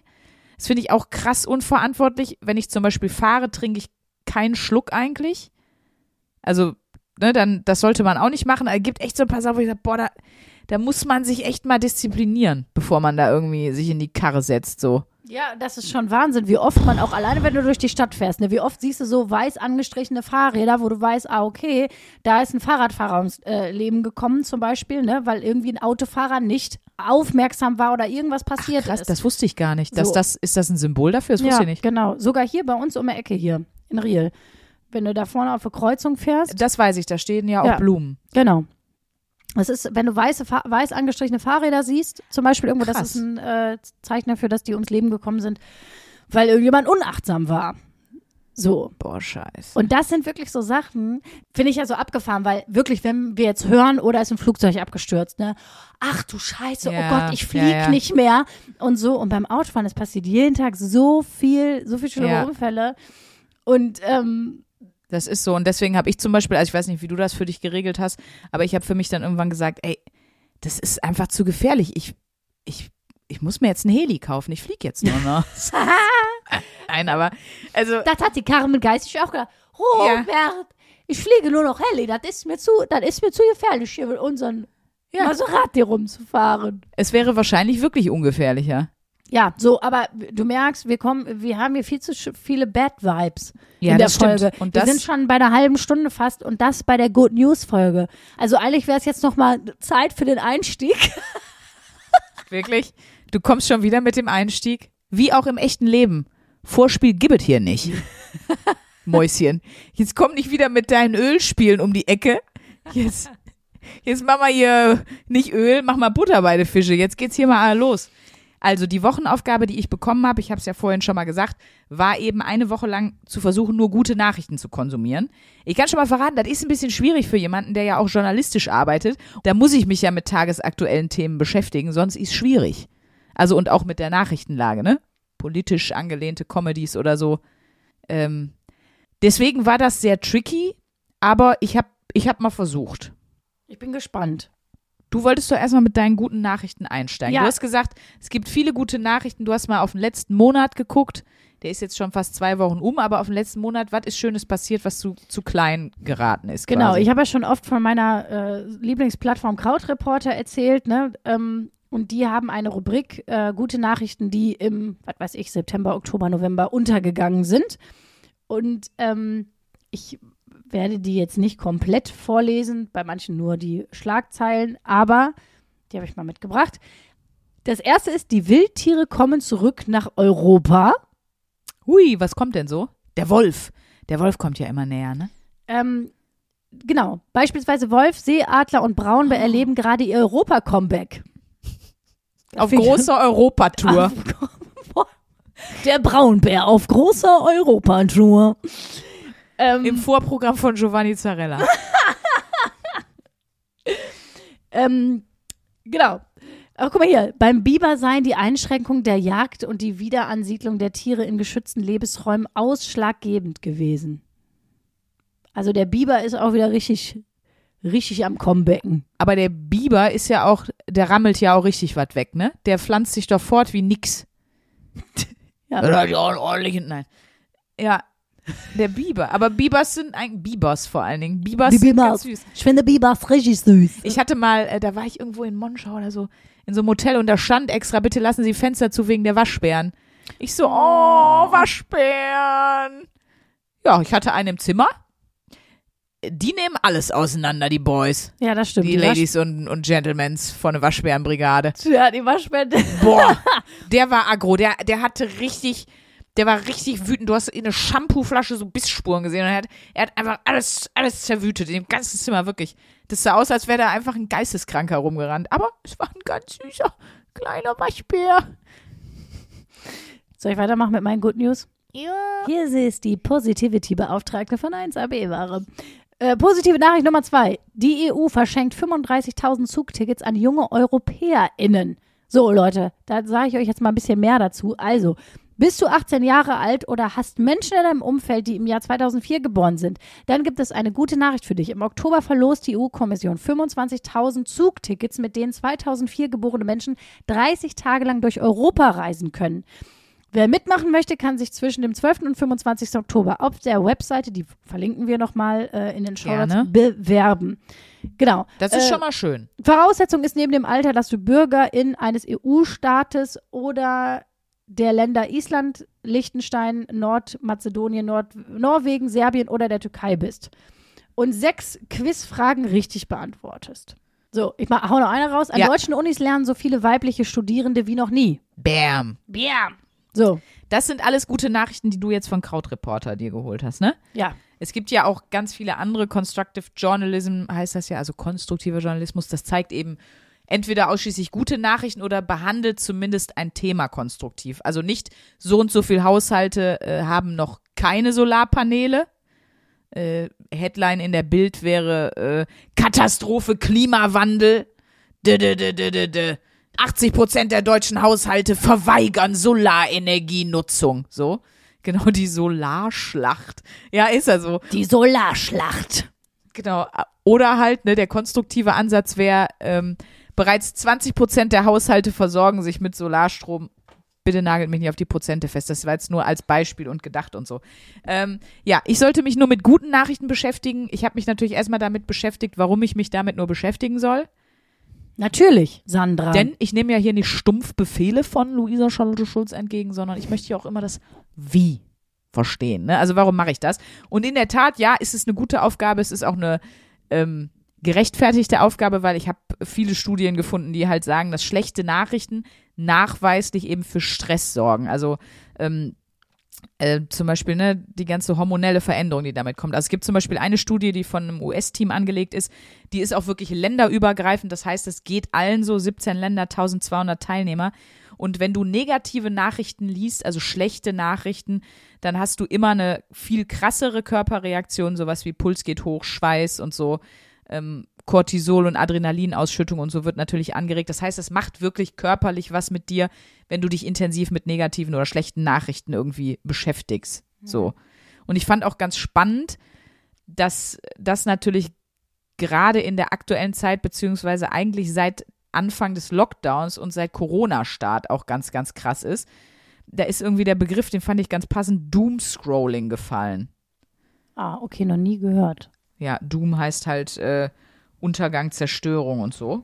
Das finde ich auch krass unverantwortlich. Wenn ich zum Beispiel fahre, trinke ich keinen Schluck eigentlich. Also, ne, dann, das sollte man auch nicht machen. Es gibt echt so ein paar Sachen, wo ich sage, boah, da, da muss man sich echt mal disziplinieren, bevor man da irgendwie sich in die Karre setzt, so. Ja, das ist schon Wahnsinn, wie oft man auch alleine, wenn du durch die Stadt fährst, ne, wie oft siehst du so weiß angestrichene Fahrräder, wo du weißt, ah, okay, da ist ein Fahrradfahrer ums äh, Leben gekommen zum Beispiel, ne, weil irgendwie ein Autofahrer nicht aufmerksam war oder irgendwas passiert Krass, ist. das wusste ich gar nicht. Dass So. das, ist das ein Symbol dafür? Das wusste ja, ich nicht. genau. Sogar hier bei uns um die Ecke hier in Riel. Wenn du da vorne auf eine Kreuzung fährst, Das weiß ich, da stehen ja auch Ja. Blumen. Genau. Das ist, wenn du weiße, weiß angestrichene Fahrräder siehst, zum Beispiel irgendwo, Krass. das ist ein äh, Zeichen dafür, dass die ums Leben gekommen sind, weil irgendjemand unachtsam war. So. Boah, scheiße. Und das sind wirklich so Sachen, finde ich ja so abgefahren, weil wirklich, wenn wir jetzt hören, oder ist ein Flugzeug abgestürzt, ne? Ach du Scheiße, Ja, oh Gott, ich ja, fliege ja. nicht mehr. Und so. Und beim Autofahren, es passiert jeden Tag so viel, so viel schlimme Ja. Unfälle. Und ähm, Das ist so. Und deswegen habe ich zum Beispiel, also ich weiß nicht, wie du das für dich geregelt hast, aber ich habe für mich dann irgendwann gesagt, ey, das ist einfach zu gefährlich. Ich, ich, ich muss mir jetzt einen Heli kaufen. Ich fliege jetzt nur noch. Nein, aber, also, das hat die Carmen Geistig auch gedacht. Robert, ich fliege nur noch Heli, das ist mir zu, das ist mir zu gefährlich, hier mit unseren Ja. Maserati rumzufahren. es wäre wahrscheinlich wirklich ungefährlicher. Ja, so, aber du merkst, wir kommen, wir haben hier viel zu viele Bad Vibes Ja, in der das stimmt. Folge. Und wir sind schon bei einer halben Stunde fast und das bei der Good News Folge. Also eigentlich wäre es jetzt noch mal Zeit für den Einstieg. Wirklich? Du kommst schon wieder mit dem Einstieg? Wie auch im echten Leben. Vorspiel gibt es hier nicht. Mäuschen. Jetzt komm nicht wieder mit deinen Ölspielen um die Ecke. Jetzt, jetzt mach mal hier nicht Öl, mach mal Butter bei den Fische. Jetzt geht's hier mal los. Also die Wochenaufgabe, die ich bekommen habe, ich habe es ja vorhin schon mal gesagt, war eben eine Woche lang zu versuchen, nur gute Nachrichten zu konsumieren. Ich kann schon mal verraten, das ist ein bisschen schwierig für jemanden, der ja auch journalistisch arbeitet. Da muss ich mich ja mit tagesaktuellen Themen beschäftigen, sonst ist schwierig. Also und auch mit der Nachrichtenlage, ne? Politisch angelehnte Comedies oder so. Ähm, deswegen war das sehr tricky, aber ich habe ich hab mal versucht. Ich bin gespannt. Du wolltest doch erstmal mit deinen guten Nachrichten einsteigen. Ja. Du hast gesagt, es gibt viele gute Nachrichten. Du hast mal auf den letzten Monat geguckt. Der ist jetzt schon fast zwei Wochen um, aber auf den letzten Monat, was ist Schönes passiert, was zu, zu klein geraten ist? Genau, quasi. ich habe ja schon oft von meiner äh, Lieblingsplattform Krautreporter erzählt, ne? Ähm, und die haben eine Rubrik äh, gute Nachrichten, die im, was weiß ich, September, Oktober, November untergegangen sind. Und ähm, ich werde die jetzt nicht komplett vorlesen, bei manchen nur die Schlagzeilen, aber die habe ich mal mitgebracht. Das erste ist, die Wildtiere kommen zurück nach Europa. Hui, was kommt denn so? Der Wolf. Der Wolf kommt ja immer näher, ne? Ähm, genau. Beispielsweise Wolf, Seeadler und Braunbär erleben gerade ihr Europa-Comeback. Auf großer Europatour. Der Braunbär auf großer Europatour. Ähm, Im Vorprogramm von Giovanni Zarella. ähm, genau. Ach, guck mal hier. Beim Biber seien die Einschränkung der Jagd und die Wiederansiedlung der Tiere in geschützten Lebensräumen ausschlaggebend gewesen. Also der Biber ist auch wieder richtig, richtig am Comebacken. Aber der Biber ist ja auch, der rammelt ja auch richtig was weg, ne? Der pflanzt sich doch fort wie nix. Ja. Ja ordentlichen, nein. Ja, der Biber. Aber Bibers sind eigentlich, Bibers vor allen Dingen. Bibers Die sind Bibers. ganz süß. Ich finde Bibers richtig süß. Ich hatte mal, äh, da war ich irgendwo in Monschau oder so, in so einem Hotel und da stand extra, bitte lassen Sie Fenster zu wegen der Waschbären. Ich so, oh, Waschbären. Ja, ich hatte einen im Zimmer. Die nehmen alles auseinander, die Boys. ja, das stimmt. Die Ladies und, und Gentlemans von der Waschbärenbrigade. Ja, die Waschbärde. Boah, der war aggro. Der, der hatte richtig, der war richtig wütend. Du hast in eine Shampooflasche so Bissspuren gesehen und er hat, er hat einfach alles, alles zerwütet in dem ganzen Zimmer, wirklich. Das sah aus, als wäre da einfach ein Geisteskranker rumgerannt. Aber es war ein ganz süßer kleiner Waschbär. Soll ich weitermachen mit meinen Good News? Ja. Hier ist die Positivity-Beauftragte von 1AB-Ware. Äh, positive Nachricht Nummer zwei. Die EU verschenkt 35.000 Zugtickets an junge EuropäerInnen. So, Leute, da sage ich euch jetzt mal ein bisschen mehr dazu. Also, bist du 18 Jahre alt oder hast Menschen in deinem Umfeld, die im Jahr 2004 geboren sind, dann gibt es eine gute Nachricht für dich. Im Oktober verlost die EU-Kommission 25.000 Zugtickets, mit denen 2004 geborene Menschen 30 Tage lang durch Europa reisen können. Wer mitmachen möchte, kann sich zwischen dem 12. und 25. Oktober auf der Webseite, die verlinken wir nochmal äh, in den Show. Notes, bewerben. Genau. Das ist Äh, schon mal schön. Voraussetzung ist neben dem Alter, dass du Bürgerin eines EU-Staates oder der Länder Island, Liechtenstein, Nordmazedonien, Nord Norwegen, Serbien oder der Türkei bist. Und sechs Quizfragen richtig beantwortest. So, ich mach, hau noch eine raus. An Ja. deutschen Unis lernen so viele weibliche Studierende wie noch nie. Bam. Bam. So, Das sind alles gute Nachrichten, die du jetzt von Krautreporter dir geholt hast, ne? ja. Es gibt ja auch ganz viele andere Constructive Journalism, heißt das ja, also konstruktiver Journalismus. Das zeigt eben entweder ausschließlich gute Nachrichten oder behandelt zumindest ein Thema konstruktiv. Also nicht so und so viele Haushalte äh, haben noch keine Solarpaneele. Äh, Headline in der Bild wäre äh, Katastrophe Klimawandel. Dö, dö, dö. 80 Prozent der deutschen Haushalte verweigern Solarenergienutzung. So. Genau, die Solarschlacht. Ja, ist ja so. Die Solarschlacht. Genau. Oder halt, ne, der konstruktive Ansatz wäre, ähm, bereits 20 Prozent der Haushalte versorgen sich mit Solarstrom. Bitte nagelt mich nicht auf die Prozente fest. Das war jetzt nur als Beispiel und gedacht und so. Ähm, ja, ich sollte mich nur mit guten Nachrichten beschäftigen. Ich habe mich natürlich erstmal damit beschäftigt, warum ich mich damit nur beschäftigen soll. Natürlich, Sandra. Denn ich nehme ja hier nicht stumpf Befehle von Luisa Charlotte Schulz entgegen, sondern ich möchte ja auch immer das Wie verstehen. Ne? Also warum mache ich das? Und in der Tat, ja, ist es eine gute Aufgabe, es ist auch eine ähm, gerechtfertigte Aufgabe, weil ich habe viele Studien gefunden, die halt sagen, dass schlechte Nachrichten nachweislich eben für Stress sorgen. Also ähm, äh, zum Beispiel ne, die ganze hormonelle Veränderung, die damit kommt. Also es gibt zum Beispiel eine Studie, die von einem US-Team angelegt ist, die ist auch wirklich länderübergreifend. Das heißt, es geht allen so 17 Länder, 1200 Teilnehmer. Und wenn du negative Nachrichten liest, also schlechte Nachrichten, dann hast du immer eine viel krassere Körperreaktion, sowas wie Puls geht hoch, Schweiß und so. Ähm, Cortisol und Adrenalinausschüttung und so wird natürlich angeregt. Das heißt, es macht wirklich körperlich was mit dir, wenn du dich intensiv mit negativen oder schlechten Nachrichten irgendwie beschäftigst. So. Und ich fand auch ganz spannend, dass das natürlich gerade in der aktuellen Zeit, beziehungsweise eigentlich seit Anfang des Lockdowns und seit Corona-Start auch ganz, ganz krass ist. Da ist irgendwie der Begriff, den fand ich ganz passend, Doom-Scrolling gefallen. ah, okay, noch nie gehört. Ja, Doom heißt halt äh, Untergang, Zerstörung und so.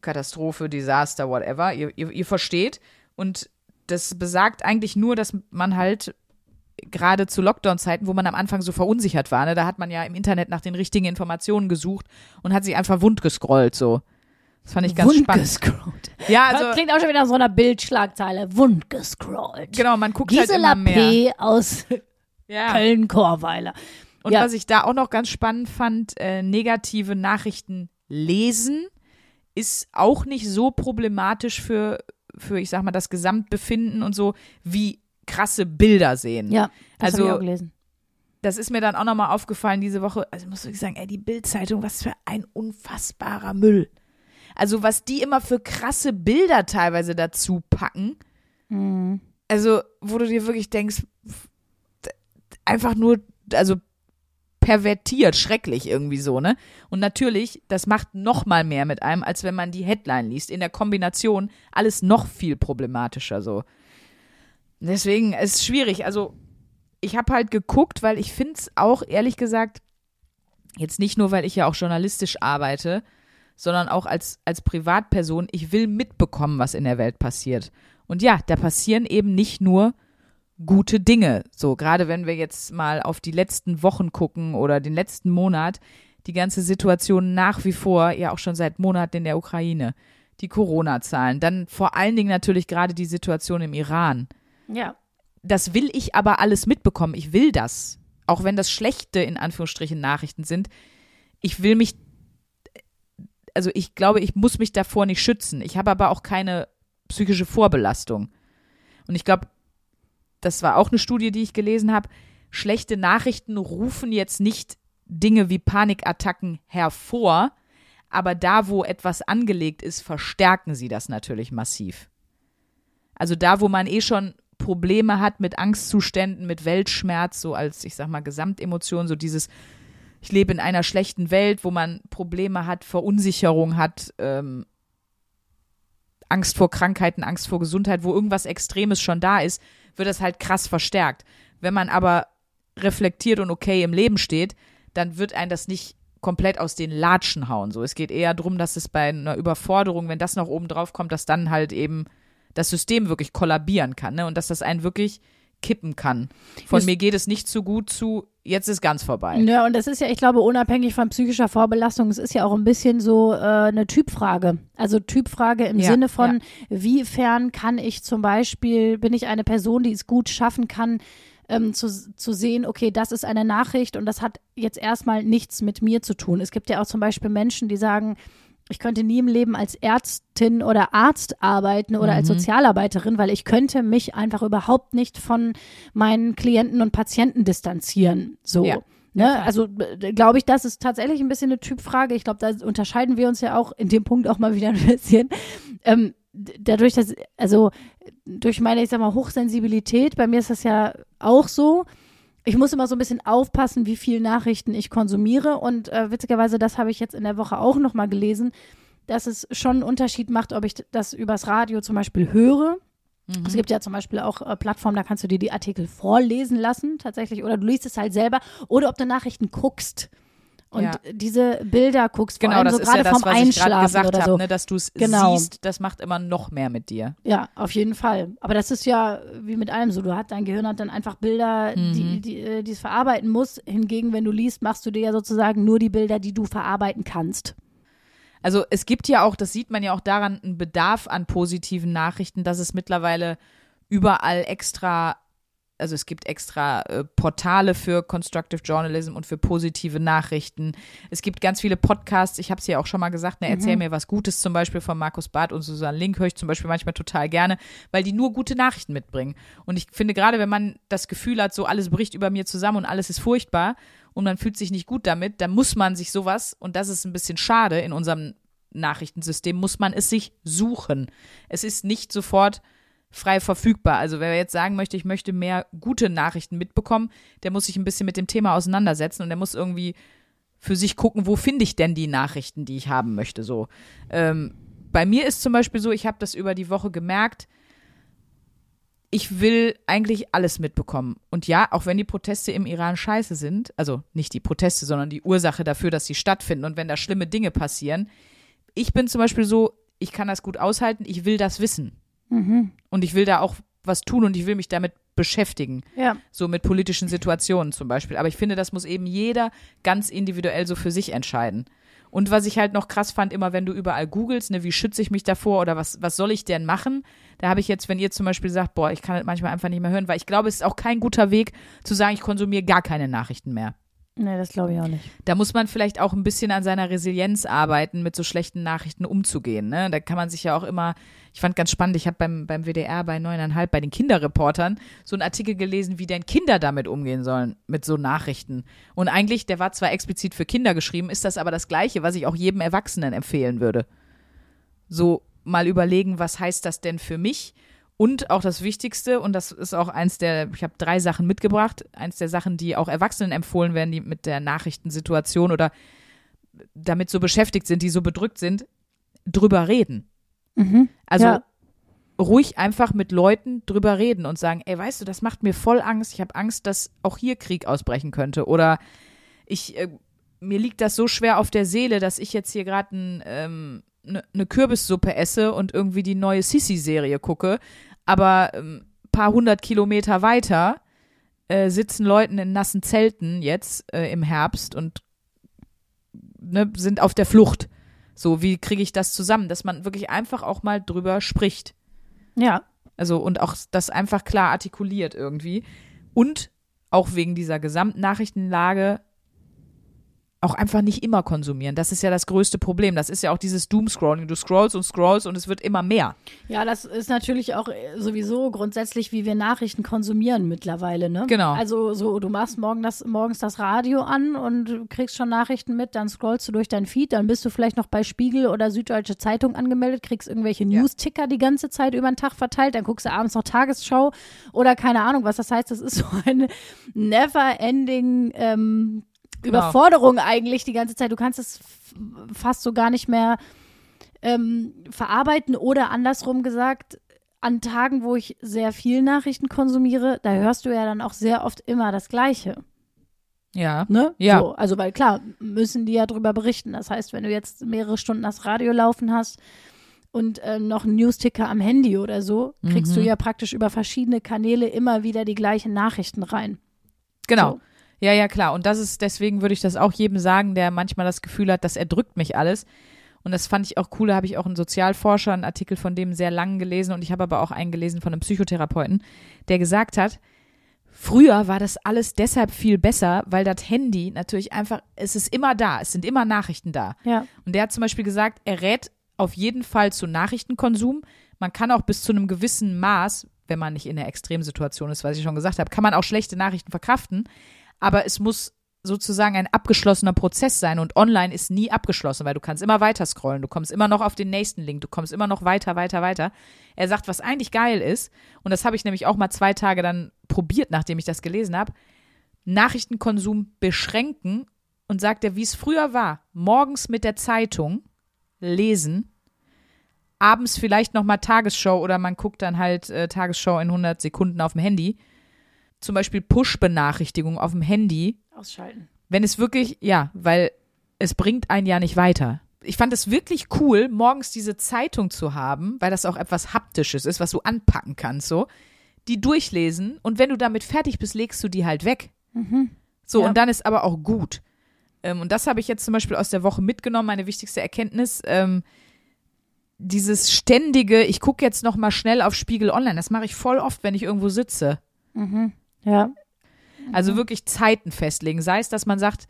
Katastrophe, Desaster, whatever. Ihr, ihr, ihr versteht. Und das besagt eigentlich nur, dass man halt gerade zu Lockdown-Zeiten, wo man am Anfang so verunsichert war, ne, da hat man ja im Internet nach den richtigen Informationen gesucht und hat sich einfach wund gescrollt, so. Das fand ich ganz spannend. Wundgescrollt. Ja, das also, klingt auch schon wieder nach so einer Bildschlagzeile. Wundgescrollt. genau, man guckt halt Gisela immer mehr. P. aus Ja. Köln-Korweiler. Und Ja. was ich da auch noch ganz spannend fand, äh, negative Nachrichten lesen ist auch nicht so problematisch für, für, ich sag mal, das Gesamtbefinden und so, wie krasse Bilder sehen. Ja, das Also- ich auch gelesen. Das ist mir dann auch nochmal aufgefallen diese Woche. Also muss ich sagen, ey, die Bildzeitung, was für ein unfassbarer Müll. Also was die immer für krasse Bilder teilweise dazu packen. Mhm. Also, wo du dir wirklich denkst, einfach nur, also pervertiert, schrecklich irgendwie so, ne? Und natürlich, das macht noch mal mehr mit einem, als wenn man die Headline liest. In der Kombination alles noch viel problematischer so. Deswegen ist es schwierig. Also, ich habe halt geguckt, weil ich finde es auch, ehrlich gesagt, jetzt nicht nur, weil ich ja auch journalistisch arbeite, sondern auch als, als Privatperson, ich will mitbekommen, was in der Welt passiert. Und ja, da passieren eben nicht nur gute Dinge. So, gerade wenn wir jetzt mal auf die letzten Wochen gucken oder den letzten Monat, die ganze Situation nach wie vor, ja auch schon seit Monaten in der Ukraine, die Corona-Zahlen, dann vor allen Dingen natürlich gerade die Situation im Iran. Ja. Das will ich aber alles mitbekommen. Ich will das. Auch wenn das schlechte, in Anführungsstrichen, Nachrichten sind. Ich will mich, also ich glaube, ich muss mich davor nicht schützen. Ich habe aber auch keine psychische Vorbelastung. Und ich glaube, das war auch eine Studie, die ich gelesen habe. Schlechte Nachrichten rufen jetzt nicht Dinge wie Panikattacken hervor, aber da, wo etwas angelegt ist, verstärken sie das natürlich massiv. Also da, wo man eh schon Probleme hat mit Angstzuständen, mit Weltschmerz, so als, ich sag mal, Gesamtemotion, so dieses, ich lebe in einer schlechten Welt, wo man Probleme hat, Verunsicherung hat, ähm, Angst vor Krankheiten, Angst vor Gesundheit, wo irgendwas Extremes schon da ist, wird das halt krass verstärkt. Wenn man aber reflektiert und okay im Leben steht, dann wird ein das nicht komplett aus den Latschen hauen. So, es geht eher darum, dass es bei einer Überforderung, wenn das noch oben drauf kommt, dass dann halt eben das System wirklich kollabieren kann, ne? Und dass das einen wirklich kippen kann. Von Just- mir geht es nicht so gut zu, jetzt ist ganz vorbei. Ja, und das ist ja, ich glaube, unabhängig von psychischer Vorbelastung, es ist ja auch ein bisschen so äh, eine Typfrage. Also Typfrage im Ja, Sinne von, wiefern kann ich zum Beispiel, bin ich eine Person, die es gut schaffen kann, ähm, zu, zu sehen, okay, das ist eine Nachricht und das hat jetzt erstmal nichts mit mir zu tun. Es gibt ja auch zum Beispiel Menschen, die sagen, ich könnte nie im Leben als Ärztin oder Arzt arbeiten oder als Sozialarbeiterin, weil ich könnte mich einfach überhaupt nicht von meinen Klienten und Patienten distanzieren. So. Ja. Ne? Also äh, glaube ich, das ist tatsächlich ein bisschen eine Typfrage. Ich glaube, da unterscheiden wir uns ja auch in dem Punkt auch mal wieder ein bisschen. Ähm, dadurch, dass, also durch meine, ich sag mal, Hochsensibilität, bei mir ist das ja auch so. Ich muss immer so ein bisschen aufpassen, wie viel Nachrichten ich konsumiere. Und äh, witzigerweise, das habe ich jetzt in der Woche auch nochmal gelesen, dass es schon einen Unterschied macht, ob ich das übers Radio zum Beispiel höre. Es gibt ja zum Beispiel auch äh, Plattformen, da kannst du dir die Artikel vorlesen lassen, tatsächlich, oder du liest es halt selber, oder ob du Nachrichten guckst und Ja. diese Bilder guckst, vor Genau, allem das so ist gerade ja das, vom was ich gerade Einschlafen gesagt oder habe, so. ne, dass du es Genau. siehst, das macht immer noch mehr mit dir. Ja, auf jeden Fall. Aber das ist ja wie mit allem so. Du hast, dein Gehirn hat dann einfach Bilder, Mhm. die, die, äh, die es verarbeiten muss. Hingegen, wenn du liest, machst du dir ja sozusagen nur die Bilder, die du verarbeiten kannst. Also es gibt ja auch, das sieht man ja auch daran, einen Bedarf an positiven Nachrichten, dass es mittlerweile überall extra, also es gibt extra äh, Portale für Constructive Journalism und für positive Nachrichten. Es gibt ganz viele Podcasts, ich habe es ja auch schon mal gesagt, ne, erzähl mir was Gutes zum Beispiel von Markus Barth und Susanne Link höre ich zum Beispiel manchmal total gerne, weil die nur gute Nachrichten mitbringen. Und ich finde gerade, wenn man das Gefühl hat, so alles bricht über mir zusammen und alles ist furchtbar und man fühlt sich nicht gut damit, dann muss man sich sowas, und das ist ein bisschen schade in unserem Nachrichtensystem, muss man es sich suchen. Es ist nicht sofort frei verfügbar. Also wer jetzt sagen möchte, ich möchte mehr gute Nachrichten mitbekommen, der muss sich ein bisschen mit dem Thema auseinandersetzen und der muss irgendwie für sich gucken, wo finde ich denn die Nachrichten, die ich haben möchte. So. Ähm, bei mir ist zum Beispiel so, ich habe das über die Woche gemerkt, ich will eigentlich alles mitbekommen. Und ja, auch wenn die Proteste im Iran scheiße sind, also nicht die Proteste, sondern die Ursache dafür, dass sie stattfinden und wenn da schlimme Dinge passieren, ich bin zum Beispiel so, ich kann das gut aushalten, ich will das wissen. Und ich will da auch was tun und ich will mich damit beschäftigen. Ja. So mit politischen Situationen zum Beispiel. Aber ich finde, das muss eben jeder ganz individuell so für sich entscheiden. Und was ich halt noch krass fand, immer wenn du überall googelst, ne, wie schütze ich mich davor oder was, was soll ich denn machen? Da habe ich jetzt, wenn ihr zum Beispiel sagt, boah, ich kann das manchmal einfach nicht mehr hören, weil ich glaube, es ist auch kein guter Weg zu sagen, ich konsumiere gar keine Nachrichten mehr. Nee, das glaube ich auch nicht. Da muss man vielleicht auch ein bisschen an seiner Resilienz arbeiten, mit so schlechten Nachrichten umzugehen. Ne? Da kann man sich ja auch immer, ich fand ganz spannend, ich habe beim, beim WDR bei neuneinhalb bei den Kinderreportern so einen Artikel gelesen, wie denn Kinder damit umgehen sollen, mit so Nachrichten. Und eigentlich, der war zwar explizit für Kinder geschrieben, ist das aber das Gleiche, was ich auch jedem Erwachsenen empfehlen würde. So mal überlegen, was heißt das denn für mich? Und auch das Wichtigste, und das ist auch eins der, ich habe drei Sachen mitgebracht, eins der Sachen, die auch Erwachsenen empfohlen werden, die mit der Nachrichtensituation oder damit so beschäftigt sind, die so bedrückt sind, drüber reden. Also Ja. ruhig einfach mit Leuten drüber reden und sagen, ey, weißt du, das macht mir voll Angst. Ich habe Angst, dass auch hier Krieg ausbrechen könnte. Oder ich, äh, mir liegt das so schwer auf der Seele, dass ich jetzt hier gerade ein, ähm, ne, ne Kürbissuppe esse und irgendwie die neue Sissi-Serie gucke, aber ähm, paar hundert Kilometer weiter äh, sitzen Leuten in nassen Zelten jetzt äh, im Herbst und ne, sind auf der Flucht. So, wie kriege ich das zusammen? Dass man wirklich einfach auch mal drüber spricht. Ja. Also und auch das einfach klar artikuliert irgendwie. Und auch wegen dieser Gesamtnachrichtenlage auch einfach nicht immer konsumieren. Das ist ja das größte Problem. Das ist ja auch dieses Doomscrolling. Du scrollst und scrollst und es wird immer mehr. Ja, das ist natürlich auch äh, sowieso grundsätzlich, wie wir Nachrichten konsumieren mittlerweile, ne? Genau. Also so, du machst morgen das, morgens das Radio an und kriegst schon Nachrichten mit, dann scrollst du durch dein Feed, dann bist du vielleicht noch bei Spiegel oder Süddeutsche Zeitung angemeldet, kriegst irgendwelche News-Ticker die ganze Zeit über den Tag verteilt, dann guckst du abends noch Tagesschau oder keine Ahnung, was das heißt. Das ist so eine never-ending ähm, Genau. Überforderung eigentlich die ganze Zeit. Du kannst es fast so gar nicht mehr ähm, verarbeiten oder andersrum gesagt, an Tagen, wo ich sehr viel Nachrichten konsumiere, da hörst du ja dann auch sehr oft immer das Gleiche. Ja. Ne? Ja. So, also, weil klar, müssen die ja drüber berichten. Das heißt, wenn du jetzt mehrere Stunden das Radio laufen hast und äh, noch einen Newsticker am Handy oder so, kriegst Mhm. du ja praktisch über verschiedene Kanäle immer wieder die gleichen Nachrichten rein. Genau. So. Ja, ja, klar. Und das ist, deswegen würde ich das auch jedem sagen, der manchmal das Gefühl hat, das erdrückt mich alles. Und das fand ich auch cool. Da habe ich auch einen Sozialforscher, einen Artikel von dem sehr lang gelesen. Und ich habe aber auch einen gelesen von einem Psychotherapeuten, der gesagt hat, früher war das alles deshalb viel besser, weil das Handy natürlich einfach, es ist immer da. Es sind immer Nachrichten da. Ja. Und der hat zum Beispiel gesagt, er rät auf jeden Fall zu Nachrichtenkonsum. Man kann auch bis zu einem gewissen Maß, wenn man nicht in einer Extremsituation ist, was ich schon gesagt habe, kann man auch schlechte Nachrichten verkraften. Aber es muss sozusagen ein abgeschlossener Prozess sein und online ist nie abgeschlossen, weil du kannst immer weiter scrollen, du kommst immer noch auf den nächsten Link, du kommst immer noch weiter, weiter, weiter. Er sagt, was eigentlich geil ist, und das habe ich nämlich auch mal zwei Tage dann probiert, nachdem ich das gelesen habe, Nachrichtenkonsum beschränken und sagt er, wie es früher war, morgens mit der Zeitung lesen, abends vielleicht noch mal Tagesschau oder man guckt dann halt äh, Tagesschau in 100 Sekunden auf dem Handy. Zum Beispiel Push-Benachrichtigung auf dem Handy, Ausschalten. wenn es wirklich, ja, weil es bringt einen ja nicht weiter. Ich fand es wirklich cool, morgens diese Zeitung zu haben, weil das auch etwas Haptisches ist, was du anpacken kannst, so. Die durchlesen und wenn du damit fertig bist, legst du die halt weg. So, Ja. und dann ist aber auch gut. Ähm, und das habe ich jetzt zum Beispiel aus der Woche mitgenommen, meine wichtigste Erkenntnis. Ähm, dieses ständige, ich gucke jetzt noch mal schnell auf Spiegel Online, das mache ich voll oft, wenn ich irgendwo sitze. Ja. Also wirklich Zeiten festlegen. Sei es, dass man sagt,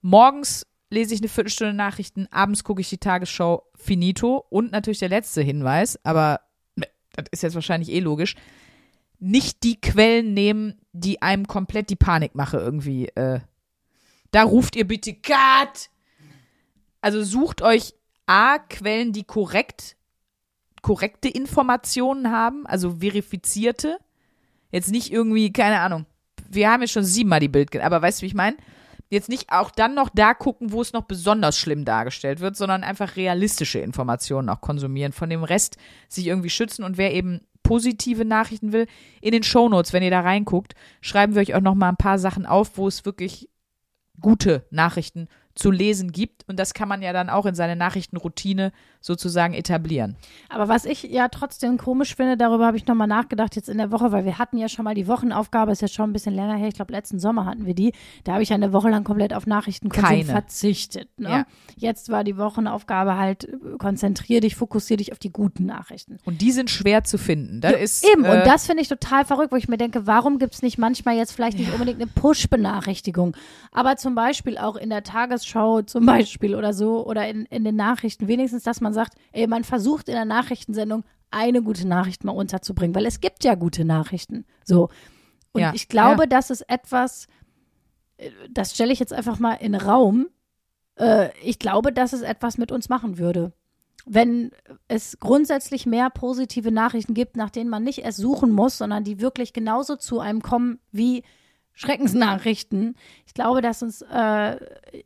morgens lese ich eine Viertelstunde Nachrichten, abends gucke ich die Tagesschau, finito. Und natürlich der letzte Hinweis, aber das ist jetzt wahrscheinlich eh logisch, nicht die Quellen nehmen, die einem komplett die Panikmache irgendwie. Äh, da ruft ihr bitte Cut! Also sucht euch A, Quellen, die korrekt, korrekte Informationen haben, also verifizierte. Jetzt nicht irgendwie, keine Ahnung. Wir haben jetzt schon siebenmal die Bild, aber weißt du, wie ich meine? Jetzt nicht auch dann noch da gucken, wo es noch besonders schlimm dargestellt wird, sondern einfach realistische Informationen auch konsumieren. Von dem Rest sich irgendwie schützen und wer eben positive Nachrichten will, in den Shownotes, wenn ihr da reinguckt, schreiben wir euch auch noch mal ein paar Sachen auf, wo es wirklich gute Nachrichten zu lesen gibt. Und das kann man ja dann auch in seine Nachrichtenroutine sozusagen etablieren. Aber was ich ja trotzdem komisch finde, darüber habe ich nochmal nachgedacht jetzt in der Woche, weil wir hatten ja schon mal die Wochenaufgabe, ist jetzt schon ein bisschen länger her, ich glaube letzten Sommer hatten wir die. Da habe ich ja eine Woche lang komplett auf Nachrichtenkonsum Keine. verzichtet. Ne? Ja. Jetzt war die Wochenaufgabe halt, konzentrier dich, fokussier dich auf die guten Nachrichten. Und die sind schwer zu finden. Das ist, Eben, äh, und das finde ich total verrückt, wo ich mir denke, warum gibt es nicht manchmal jetzt vielleicht nicht unbedingt eine Push-Benachrichtigung, aber zum Beispiel auch in der Tagesschau zum Beispiel oder so oder in, in den Nachrichten, wenigstens, dass man sagt, ey, man versucht in der Nachrichtensendung eine gute Nachricht mal unterzubringen, weil es gibt ja gute Nachrichten. So. Und Ja, ich glaube, ja. das ist etwas, äh, das stelle ich jetzt einfach mal in Raum. Äh, ich glaube, dass es etwas mit uns machen würde wenn es grundsätzlich mehr positive Nachrichten gibt, nach denen man nicht erst suchen muss, sondern die wirklich genauso zu einem kommen wie Schreckensnachrichten. Ich glaube, dass uns, äh,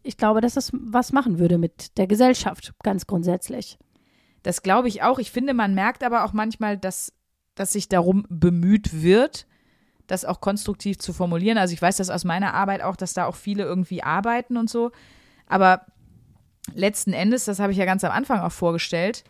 ich glaube, dass es was machen würde mit der Gesellschaft, ganz grundsätzlich. Das glaube ich auch. Ich finde, man merkt aber auch manchmal, dass, dass sich darum bemüht wird, das auch konstruktiv zu formulieren. Also ich weiß das aus meiner Arbeit auch, dass da auch viele irgendwie arbeiten und so. Aber letzten Endes, das habe ich ja ganz am Anfang auch vorgestellt,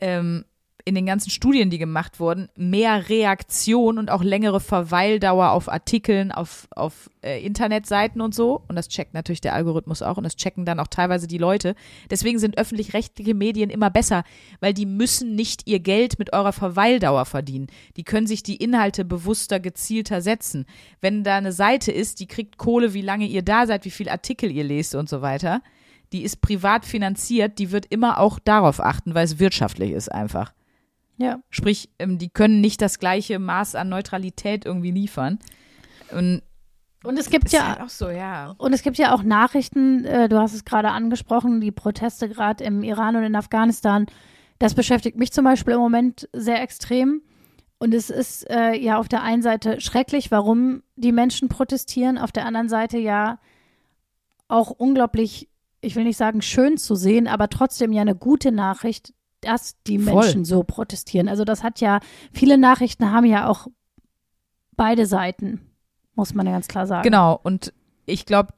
ähm, in den ganzen Studien, die gemacht wurden, mehr Reaktion und auch längere Verweildauer auf Artikeln, auf, auf äh, Internetseiten und so. Und das checkt natürlich der Algorithmus auch und das checken dann auch teilweise die Leute. Deswegen sind öffentlich-rechtliche Medien immer besser, weil die müssen nicht ihr Geld mit eurer Verweildauer verdienen. Die können sich die Inhalte bewusster, gezielter setzen. Wenn da eine Seite ist, die kriegt Kohle, wie lange ihr da seid, wie viel Artikel ihr lest und so weiter, die ist privat finanziert, die wird immer auch darauf achten, weil es wirtschaftlich ist einfach. Ja. Sprich, ähm, die können nicht das gleiche Maß an Neutralität irgendwie liefern. Und Und es gibt ja halt auch so, ja. Und es gibt ja auch Nachrichten, äh, du hast es gerade angesprochen, die Proteste gerade im Iran und in Afghanistan. Das beschäftigt mich zum Beispiel im Moment sehr extrem. Und es ist äh, ja auf der einen Seite schrecklich, warum die Menschen protestieren, auf der anderen Seite ja auch unglaublich, ich will nicht sagen schön zu sehen, aber trotzdem ja eine gute Nachricht, dass die Voll. Menschen so protestieren. Also das hat ja, viele Nachrichten haben ja auch beide Seiten, muss man ja ganz klar sagen. Genau, und ich glaube,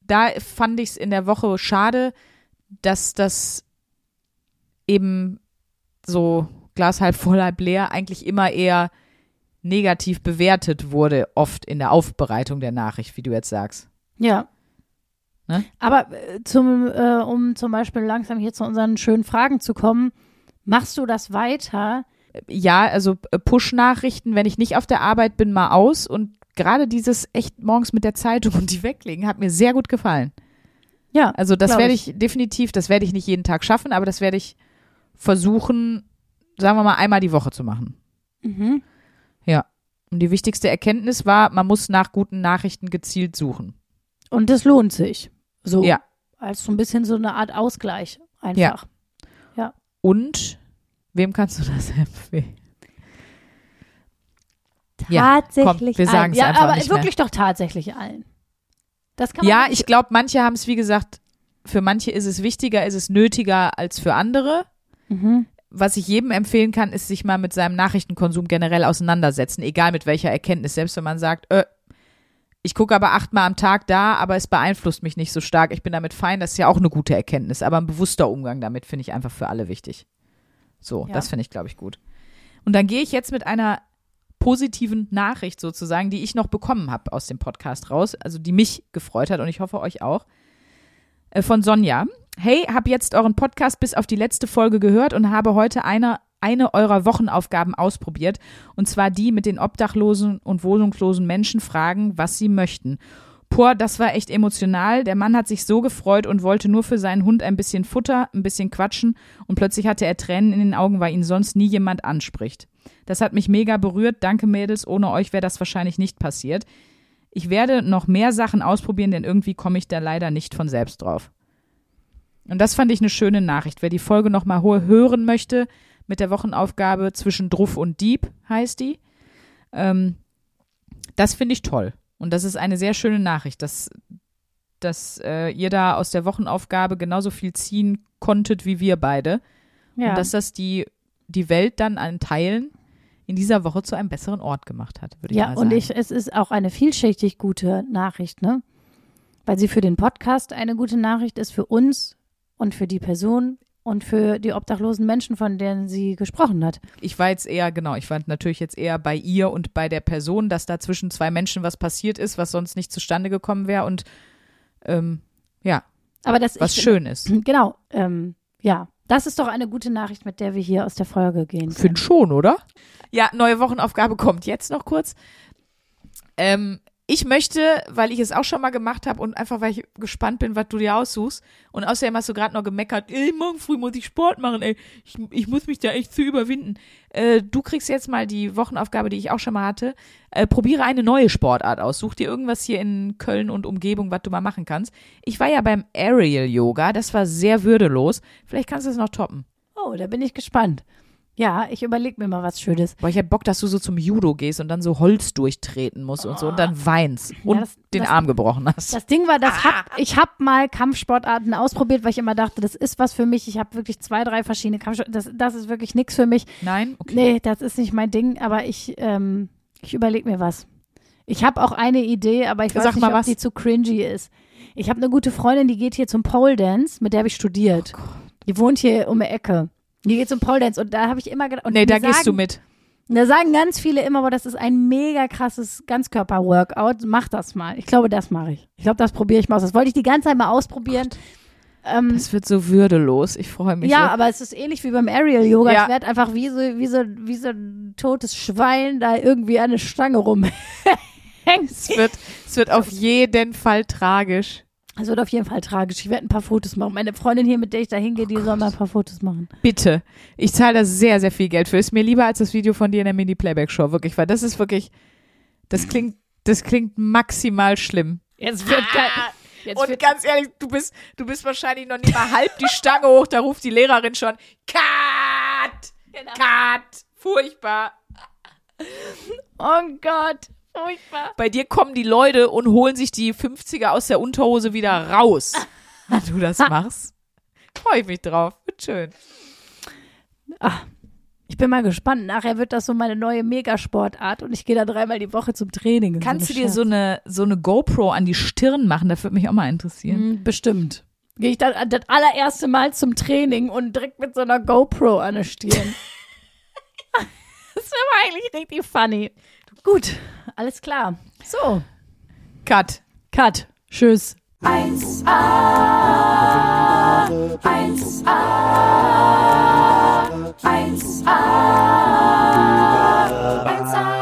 da fand ich es in der Woche schade, dass das eben so Glas halb voll, halb leer eigentlich immer eher negativ bewertet wurde, oft in der Aufbereitung der Nachricht, wie du jetzt sagst. Ja. Ne? Aber äh, zum, äh, um zum Beispiel langsam hier zu unseren schönen Fragen zu kommen, machst du das weiter? Ja, also äh, Push-Nachrichten, wenn ich nicht auf der Arbeit bin, mal aus und gerade dieses echt morgens mit der Zeitung und die weglegen, hat mir sehr gut gefallen. Ja. Also das werde ich. ich definitiv, das werde ich nicht jeden Tag schaffen, aber das werde ich versuchen, sagen wir mal, einmal die Woche zu machen. Mhm. Ja. Und die wichtigste Erkenntnis war, man muss nach guten Nachrichten gezielt suchen. Und das lohnt sich. So. Ja. Als so ein bisschen so eine Art Ausgleich einfach. Und wem kannst du das empfehlen? Ja, Tatsächlich komm, wir allen. sagen's ja, einfach aber nicht mehr. wirklich doch tatsächlich allen. Das kann man Ja, ich glaube, manche haben es, wie gesagt, für manche ist es wichtiger, ist es nötiger als für andere. Mhm. Was ich jedem empfehlen kann, ist sich mal mit seinem Nachrichtenkonsum generell auseinandersetzen, egal mit welcher Erkenntnis. Selbst wenn man sagt, äh, ich gucke aber achtmal am Tag da, aber es beeinflusst mich nicht so stark. Ich bin damit fein, das ist ja auch eine gute Erkenntnis. Aber ein bewusster Umgang damit finde ich einfach für alle wichtig. So, Ja. das finde ich, glaube ich, gut. Und dann gehe ich jetzt mit einer positiven Nachricht sozusagen, die ich noch bekommen habe aus dem Podcast raus, also die mich gefreut hat und ich hoffe euch auch, äh, von Sonja. Hey, hab jetzt euren Podcast bis auf die letzte Folge gehört und habe heute eine, eine eurer Wochenaufgaben ausprobiert. Und zwar die mit den obdachlosen und wohnungslosen Menschen fragen, was sie möchten. Boah, das war echt emotional. Der Mann hat sich so gefreut und wollte nur für seinen Hund ein bisschen Futter, ein bisschen quatschen und plötzlich hatte er Tränen in den Augen, weil ihn sonst nie jemand anspricht. Das hat mich mega berührt. Danke, Mädels. Ohne euch wäre das wahrscheinlich nicht passiert. Ich werde noch mehr Sachen ausprobieren, denn irgendwie komme ich da leider nicht von selbst drauf. Und das fand ich eine schöne Nachricht. Wer die Folge nochmal hören möchte, mit der Wochenaufgabe zwischen Druff und Dieb heißt die. Ähm, das finde ich toll. Und das ist eine sehr schöne Nachricht, dass, dass äh, ihr da aus der Wochenaufgabe genauso viel ziehen konntet wie wir beide. Ja. Und dass das die, die Welt dann an Teilen in dieser Woche zu einem besseren Ort gemacht hat, würde ich ja, mal sagen. und ich, es ist auch eine vielschichtig gute Nachricht, ne? Weil sie für den Podcast eine gute Nachricht ist, für uns und für die Person und für die obdachlosen Menschen, von denen sie gesprochen hat. ich war jetzt eher, genau, ich war natürlich jetzt eher bei ihr und bei der Person, dass da zwischen zwei Menschen was passiert ist, was sonst nicht zustande gekommen wäre und ähm, ja, Aber das was ich, schön ist. Genau, ähm, ja. Das ist doch eine gute Nachricht, mit der wir hier aus der Folge gehen. können. Find schon, oder? Ja, neue Wochenaufgabe kommt jetzt noch kurz. Ähm, ich möchte, weil ich es auch schon mal gemacht habe und einfach weil ich gespannt bin, was du dir aussuchst. Und außerdem hast du gerade noch gemeckert, ey, morgen früh muss ich Sport machen, ey. Ich, ich muss mich da echt zu überwinden. Äh, du kriegst jetzt mal die Wochenaufgabe, die ich auch schon mal hatte. Äh, probiere eine neue Sportart aus. Such dir irgendwas hier in Köln und Umgebung, was du mal machen kannst. Ich war ja beim Aerial Yoga, das war sehr würdelos. Vielleicht kannst du es noch toppen. Oh, da bin ich gespannt. Ja, ich überlege mir mal was Schönes. Boah, ich hätte Bock, dass du so zum Judo gehst und dann so Holz durchtreten musst und so und dann weinst und das- den das- Arm gebrochen hast. Das Ding war, das hab, ich habe mal Kampfsportarten ausprobiert, weil ich immer dachte, das ist was für mich. Ich habe wirklich zwei, drei verschiedene Kampfsportarten. Das, das ist wirklich nichts für mich. Nein? Okay. Nee, das ist nicht mein Ding, aber ich, ähm, ich überlege mir was. Ich habe auch eine Idee, aber ich weiß Sag nicht, mal ob was. die zu cringy ist. Ich habe eine gute Freundin, die geht hier zum Pole Dance, mit der habe ich studiert. die wohnt hier um die Ecke. Die geht zum Pole Dance und da habe ich immer gedacht, und Nee, da die gehst du sagen- mit. Da sagen ganz viele immer, aber das ist ein mega krasses Ganzkörper-Workout. Mach das mal. Ich glaube, das mache ich. Ich glaube, das probiere ich mal aus. Das wollte ich die ganze Zeit mal ausprobieren. Ähm, Das wird so würdelos. Ich freue mich ja, so. aber es ist ähnlich wie beim Aerial Yoga. Ja. Ich werde einfach wie so, wie, so, wie so ein totes Schwein da irgendwie an eine Stange rumhängen. Es wird, es wird auf jeden Fall tragisch. Es wird auf jeden Fall tragisch. Ich werde ein paar Fotos machen. Meine Freundin hier, mit der ich da hingehe, die soll mal ein paar Fotos machen. Bitte. Ich zahle da sehr, sehr viel Geld für. Ist mir lieber als das Video von dir in der Mini-Playback-Show. Wirklich, weil das ist wirklich, das klingt, das klingt maximal schlimm. Jetzt wird geil. Jetzt Und wird, ganz ehrlich, du bist, du bist wahrscheinlich noch nicht mal halb die Stange hoch, da ruft die Lehrerin schon, Cut! Cut! Furchtbar. oh Gott, furchtbar. Bei dir kommen die Leute und holen sich die 50er aus der Unterhose wieder raus. Wenn du das machst. Freue ich mich drauf. Wird schön. ach, ich bin mal gespannt. Nachher wird das so meine neue Megasportart und ich gehe da dreimal die Woche zum Training. Kannst du dir so eine, so eine GoPro an die Stirn machen? Das würde mich auch mal interessieren. Hm, Bestimmt. Gehe ich dann das allererste Mal zum Training und direkt mit so einer GoPro an der Stirn. das wäre eigentlich richtig funny. Gut, alles klar. So. Cut. Cut. Tschüss. 1a, 1a, 1a, 1a.